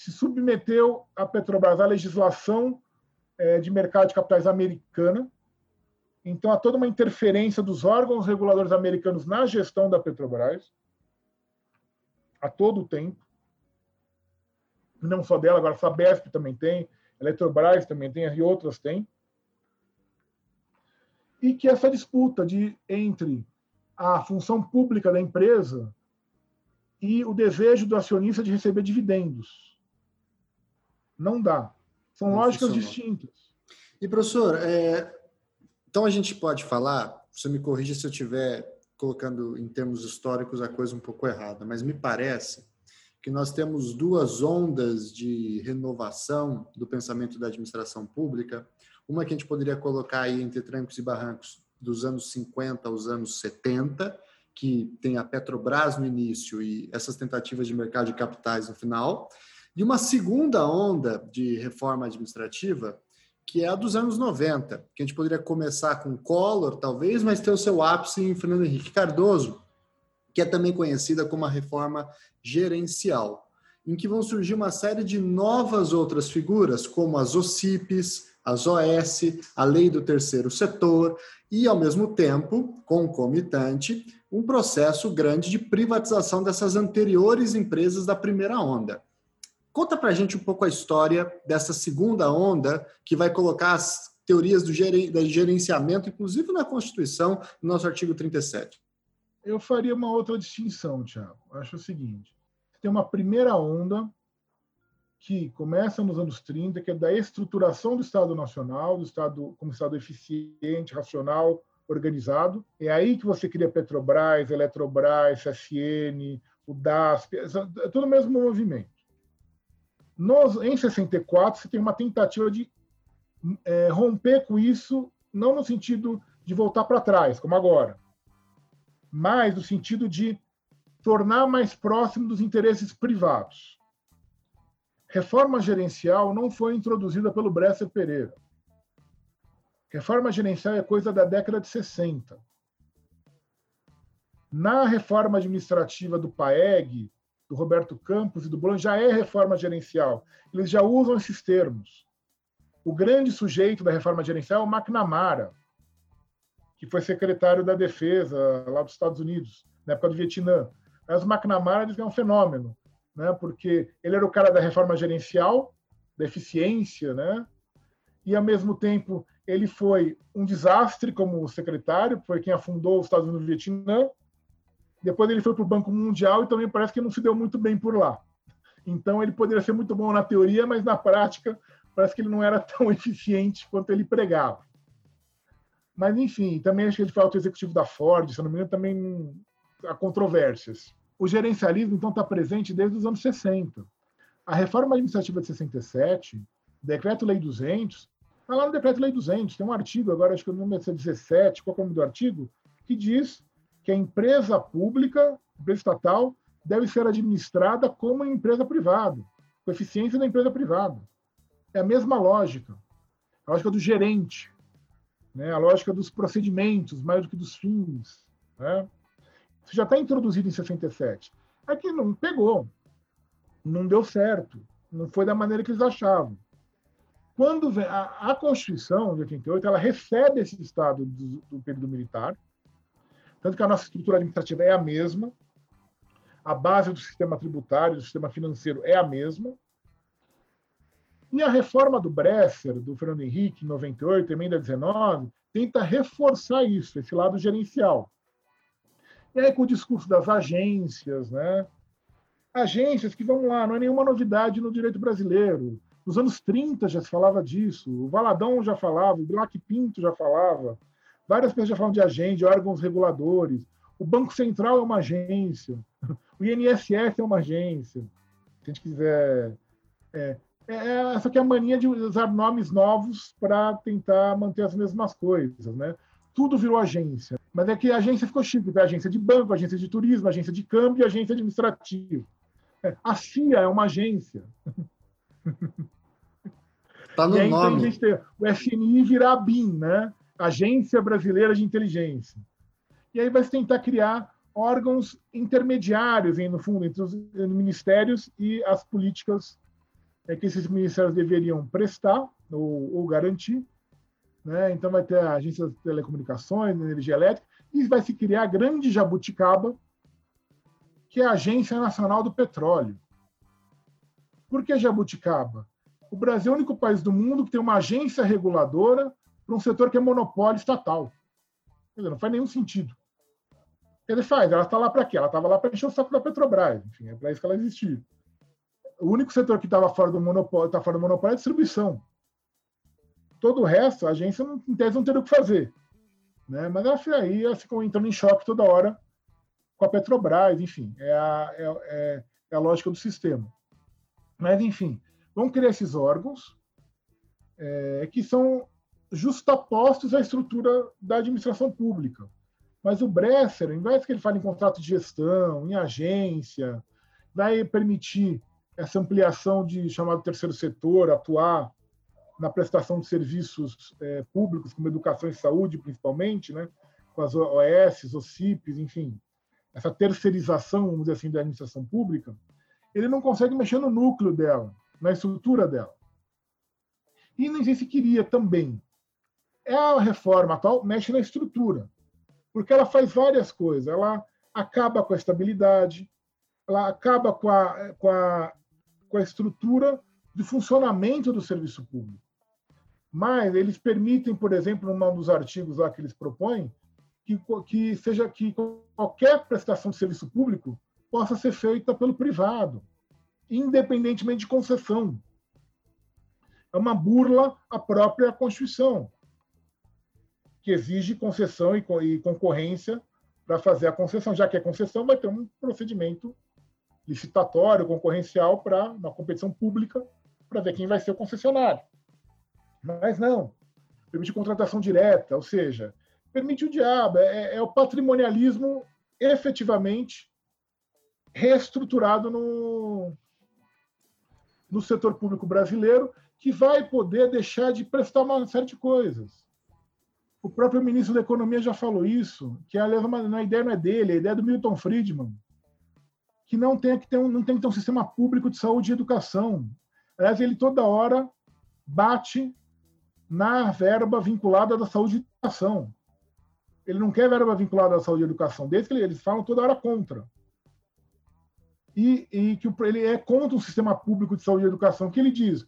Se submeteu a Petrobras à legislação é, de mercado de capitais americana. Então, há toda uma interferência dos órgãos reguladores americanos na gestão da Petrobras, a todo o tempo não só dela, agora a Sabesp também tem, a Eletrobras também tem, e outras têm. E que essa disputa de, entre a função pública da empresa e o desejo do acionista de receber dividendos. Não dá. São não lógicas funciona. distintas. E, professor, é... então a gente pode falar, você me corrija se eu estiver colocando em termos históricos a coisa um pouco errada, mas me parece que nós temos duas ondas de renovação do pensamento da administração pública. Uma que a gente poderia colocar aí entre trancos e barrancos dos anos 50 aos anos 70, que tem a Petrobras no início e essas tentativas de mercado de capitais no final, e uma segunda onda de reforma administrativa, que é a dos anos 90, que a gente poderia começar com Collor, talvez, mas ter o seu ápice em Fernando Henrique Cardoso, que é também conhecida como a reforma gerencial, em que vão surgir uma série de novas outras figuras, como as OCIPs, as OS, a lei do terceiro setor e, ao mesmo tempo, concomitante, um processo grande de privatização dessas anteriores empresas da primeira onda. Conta para a gente um pouco a história dessa segunda onda, que vai colocar as teorias do gerenciamento, inclusive na Constituição, no nosso artigo 37. eu faria uma outra distinção, Tiago. Acho o seguinte: tem uma primeira onda que começa nos anos 30, que é da estruturação do Estado Nacional, do Estado como Estado eficiente, racional, organizado. É aí que você cria Petrobras, Eletrobras, CSN, o DASP, é tudo o mesmo movimento. Nos, em 64, você tem uma tentativa de é, romper com isso, não no sentido de voltar para trás, como agora, mas no sentido de tornar mais próximo dos interesses privados. Reforma gerencial não foi introduzida pelo Bresser Pereira. Reforma gerencial é coisa da década de 60. Na reforma administrativa do PAEG, do Roberto Campos e do Blanc, já é reforma gerencial. Eles já usam esses termos. O grande sujeito da reforma gerencial é o McNamara, que foi secretário da Defesa lá dos Estados Unidos, na época do Vietnã. Mas o McNamara diz que é um fenômeno, né? porque ele era o cara da reforma gerencial, da eficiência, né? e, ao mesmo tempo, ele foi um desastre como secretário, foi quem afundou os Estados Unidos no Vietnã. Depois ele foi para o Banco Mundial e também parece que não se deu muito bem por lá. Então ele poderia ser muito bom na teoria, mas na prática parece que ele não era [laughs] tão eficiente quanto ele pregava. Mas, enfim, também acho que ele foi alto executivo da Ford, se não me engano, também há controvérsias. O gerencialismo, então, está presente desde os anos 60. A reforma administrativa de 67, Decreto-Lei 200, está lá no Decreto-Lei 200, tem um artigo, agora acho que o número é 17, qual é o nome do artigo? Que diz que a empresa pública, empresa estatal, deve ser administrada como empresa privada, com eficiência da empresa privada. É a mesma lógica, a lógica do gerente né? a lógica dos procedimentos mais do que dos fins. Né? Isso já está introduzido em 67. Aqui não pegou, não deu certo, não foi da maneira que eles achavam. Quando vem, a, a Constituição de 88, ela recebe esse Estado do, do período militar, tanto que a nossa estrutura administrativa é a mesma, a base do sistema tributário, do sistema financeiro é a mesma, e a reforma do Bresser, do Fernando Henrique, em 98, emenda 19, tenta reforçar isso, esse lado gerencial. E aí, com o discurso das agências, né? Agências que, vamos lá, não é nenhuma novidade no direito brasileiro. Nos anos 30 já se falava disso, o Valadão já falava, o Black Pinto já falava, várias pessoas já falam de agência, de órgãos reguladores. O Banco Central é uma agência, o INSS é uma agência. Se a gente quiser é, é, é, essa que é a mania de usar nomes novos para tentar manter as mesmas coisas, né? Tudo virou agência. Mas é que a agência ficou chique, é agência de banco, agência de turismo, agência de câmbio e agência administrativa. É, a CIA é uma agência. Tá no e aí, nome. Então, a gente tem o FNI virar a BIM, né? Agência Brasileira de Inteligência. E aí vai se tentar criar órgãos intermediários, no fundo, entre os ministérios e as políticas é que esses ministérios deveriam prestar ou, ou garantir. Né? Então, vai ter a Agência de Telecomunicações, Energia Elétrica, e vai se criar a grande jabuticaba, que é a Agência Nacional do Petróleo. Por que jabuticaba? O Brasil é o único país do mundo que tem uma agência reguladora para um setor que é monopólio estatal. Quer dizer, não faz nenhum sentido. Quer dizer, faz, ela está lá para quê? Ela estava lá para encher o saco da Petrobras. Enfim, é para isso que ela existiu o único setor que estava fora do monopólio, está fora do monopólio é a distribuição. Todo o resto, a agência, não, em tese, não teria o que fazer. Né? Mas aí ela ficou entrando em choque toda hora com a Petrobras, enfim, é a, é, é, é a lógica do sistema. Mas, enfim, vamos criar esses órgãos é, que são justapostos à estrutura da administração pública. Mas o Bresser, ao invés que ele fale em contrato de gestão, em agência, vai permitir essa ampliação de chamado terceiro setor, atuar na prestação de serviços é, públicos, como educação e saúde, principalmente, né, com as OS, OCIPs, enfim, essa terceirização, vamos dizer assim, da administração pública, ele não consegue mexer no núcleo dela, na estrutura dela. E nem sei se queria também. É a reforma atual mexe na estrutura, porque ela faz várias coisas. Ela acaba com a estabilidade, ela acaba com a, com a com a estrutura de funcionamento do serviço público. Mas eles permitem, por exemplo, num dos artigos lá que eles propõem, que, que seja que qualquer prestação de serviço público possa ser feita pelo privado, independentemente de concessão. É uma burla à própria Constituição, que exige concessão e concorrência para fazer a concessão. Já que é concessão, vai ter um procedimento licitatório, concorrencial, para uma competição pública, para ver quem vai ser o concessionário. Mas não. Permite contratação direta, ou seja, permite o diabo. É, é o patrimonialismo efetivamente reestruturado no, no setor público brasileiro, que vai poder deixar de prestar uma série de coisas. O próprio ministro da Economia já falou isso, que aliás a ideia não é dele, a ideia é do Milton Friedman, que não tem que ter um, não tem que ter um sistema público de saúde e educação. Aliás, ele toda hora bate na verba vinculada da saúde e educação. Ele não quer verba vinculada à saúde e educação, desde que eles falam toda hora contra. E, e que ele é contra o sistema público de saúde e educação, que ele diz,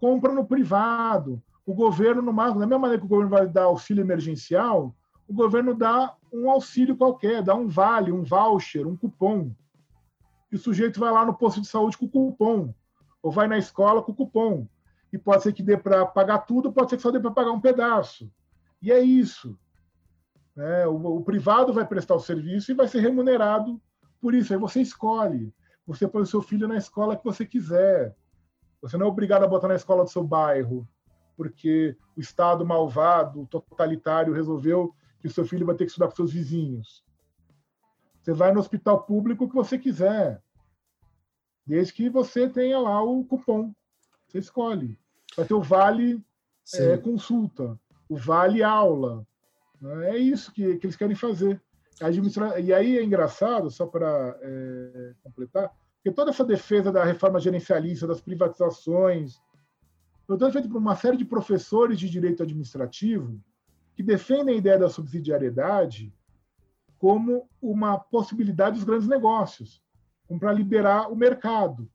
compra no privado, o governo, no máximo, da mesma maneira que o governo vai dar auxílio emergencial, o governo dá um auxílio qualquer, dá um vale, um voucher, um cupom. E o sujeito vai lá no posto de saúde com o cupom, ou vai na escola com o cupom. E pode ser que dê para pagar tudo, pode ser que só dê para pagar um pedaço. E é isso. É, o, o, privado vai prestar o serviço e vai ser remunerado por isso. Aí você escolhe. Você põe o seu filho na escola que você quiser. Você não é obrigado a botar na escola do seu bairro porque o Estado malvado, totalitário, resolveu que o seu filho vai ter que estudar com seus vizinhos. Você vai no hospital público que você quiser, desde que você tenha lá o cupom. Você escolhe. Vai ter o vale é, consulta, o vale aula. Né? É isso que, que eles querem fazer. Administra... E aí é engraçado, só para é, completar, que toda essa defesa da reforma gerencialista, das privatizações, Portanto, feito por uma série de professores de direito administrativo que defendem a ideia da subsidiariedade como uma possibilidade dos grandes negócios, como para liberar o mercado.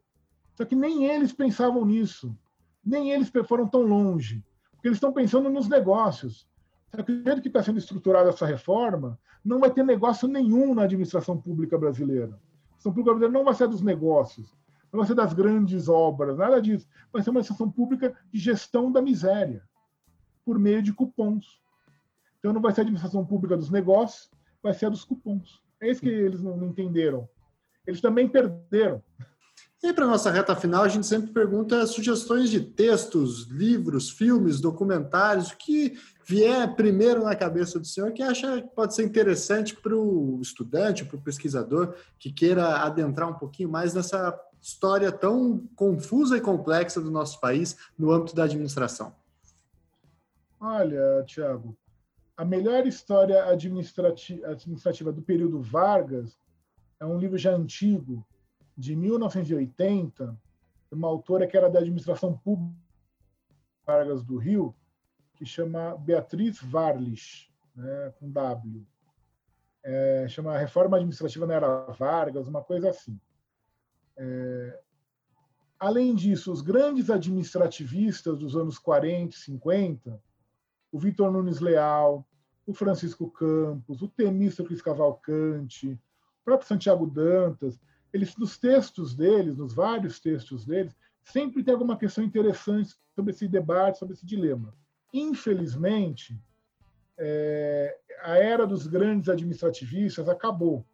Só que nem eles pensavam nisso, nem eles foram tão longe, porque eles estão pensando nos negócios. Só que jeito que está sendo estruturada essa reforma, não vai ter negócio nenhum na administração pública brasileira. A administração pública brasileira não vai ser dos negócios, não vai ser das grandes obras, nada disso. Vai ser uma instituição pública de gestão da miséria, por meio de cupons. Então não vai ser a administração pública dos negócios, vai ser a dos cupons. É isso que eles não entenderam. Eles também perderam. E para nossa reta final, a gente sempre pergunta sugestões de textos, livros, filmes, documentários, o que vier primeiro na cabeça do senhor que acha que pode ser interessante para o estudante, para o pesquisador que queira adentrar um pouquinho mais nessa história tão confusa e complexa do nosso país no âmbito da administração? Olha, Tiago, a melhor história administrativa do período Vargas é um livro já antigo, de 1980, uma autora que era da administração pública Vargas do Rio, que chama Beatriz Varlich, né, com W. É, chama Reforma Administrativa na Era Vargas, uma coisa assim. É, além disso, os grandes administrativistas dos anos 40 e 50, o Vitor Nunes Leal, o Francisco Campos, o Temístocles Cavalcante, o próprio Santiago Dantas, eles nos textos deles, nos vários textos deles, sempre tem alguma questão interessante sobre esse debate, sobre esse dilema. Infelizmente, é, a era dos grandes administrativistas acabou.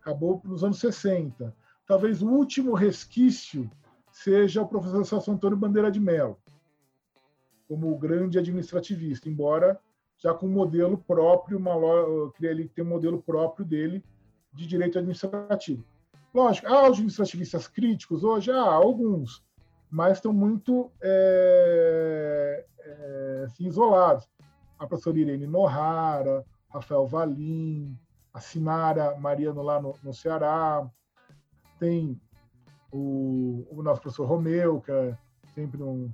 Acabou nos anos 60 talvez o último resquício seja o professor Celso Antônio Bandeira de Mello, como o grande administrativista, embora já com um modelo próprio, uma, ele tem um modelo próprio dele de direito administrativo. Lógico, há administrativistas críticos hoje, há alguns, mas estão muito é, é, assim, isolados. A professora Irene Nohara, Rafael Valim, a Sinara Mariano lá no, no Ceará, tem o, o nosso professor Romeu, que é sempre um,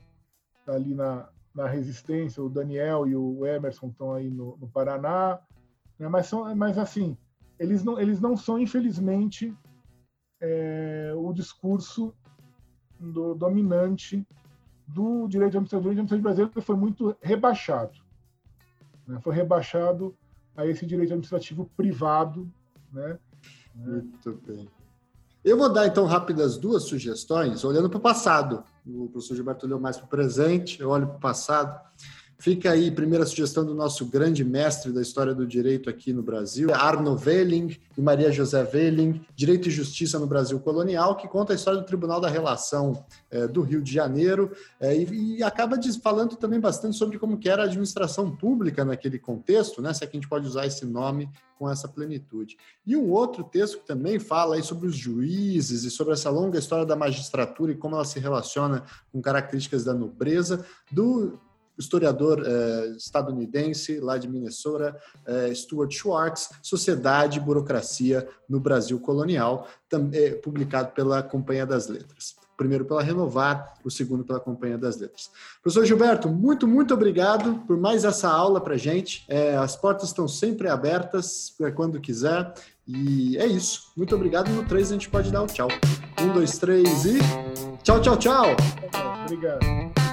tá ali na, na resistência, o Daniel e o Emerson estão aí no, no Paraná, né? mas, são, mas assim, eles não, eles não são, infelizmente, é, o discurso do, dominante do direito administrativo. O direito administrativo brasileiro foi muito rebaixado. Né? Foi rebaixado a esse direito administrativo privado. Né? Muito bem. Eu vou dar, então, rápidas duas sugestões, olhando para o passado. O professor Gilberto olhou mais para o presente, eu olho para o passado. Fica aí, primeira sugestão do nosso grande mestre da história do direito aqui no Brasil, Arno Welling e Maria José Welling, Direito e Justiça no Brasil Colonial, que conta a história do Tribunal da Relação é, do Rio de Janeiro é, e, e, acaba falando também bastante sobre como que era a administração pública naquele contexto, né, se é que a gente pode usar esse nome com essa plenitude. E um outro texto que também fala aí sobre os juízes e sobre essa longa história da magistratura e como ela se relaciona com características da nobreza, do historiador é, estadunidense lá de Minnesota, é, Stuart Schwartz, Sociedade e Burocracia no Brasil Colonial, também, publicado pela Companhia das Letras. O primeiro pela Renovar, o segundo pela Companhia das Letras. Professor Gilberto, muito, muito obrigado por mais essa aula para gente. É, as portas estão sempre abertas para quando quiser. E é isso. Muito obrigado. No 3 a gente pode dar o tchau. Um, dois, três e. Tchau, tchau, tchau. Obrigado.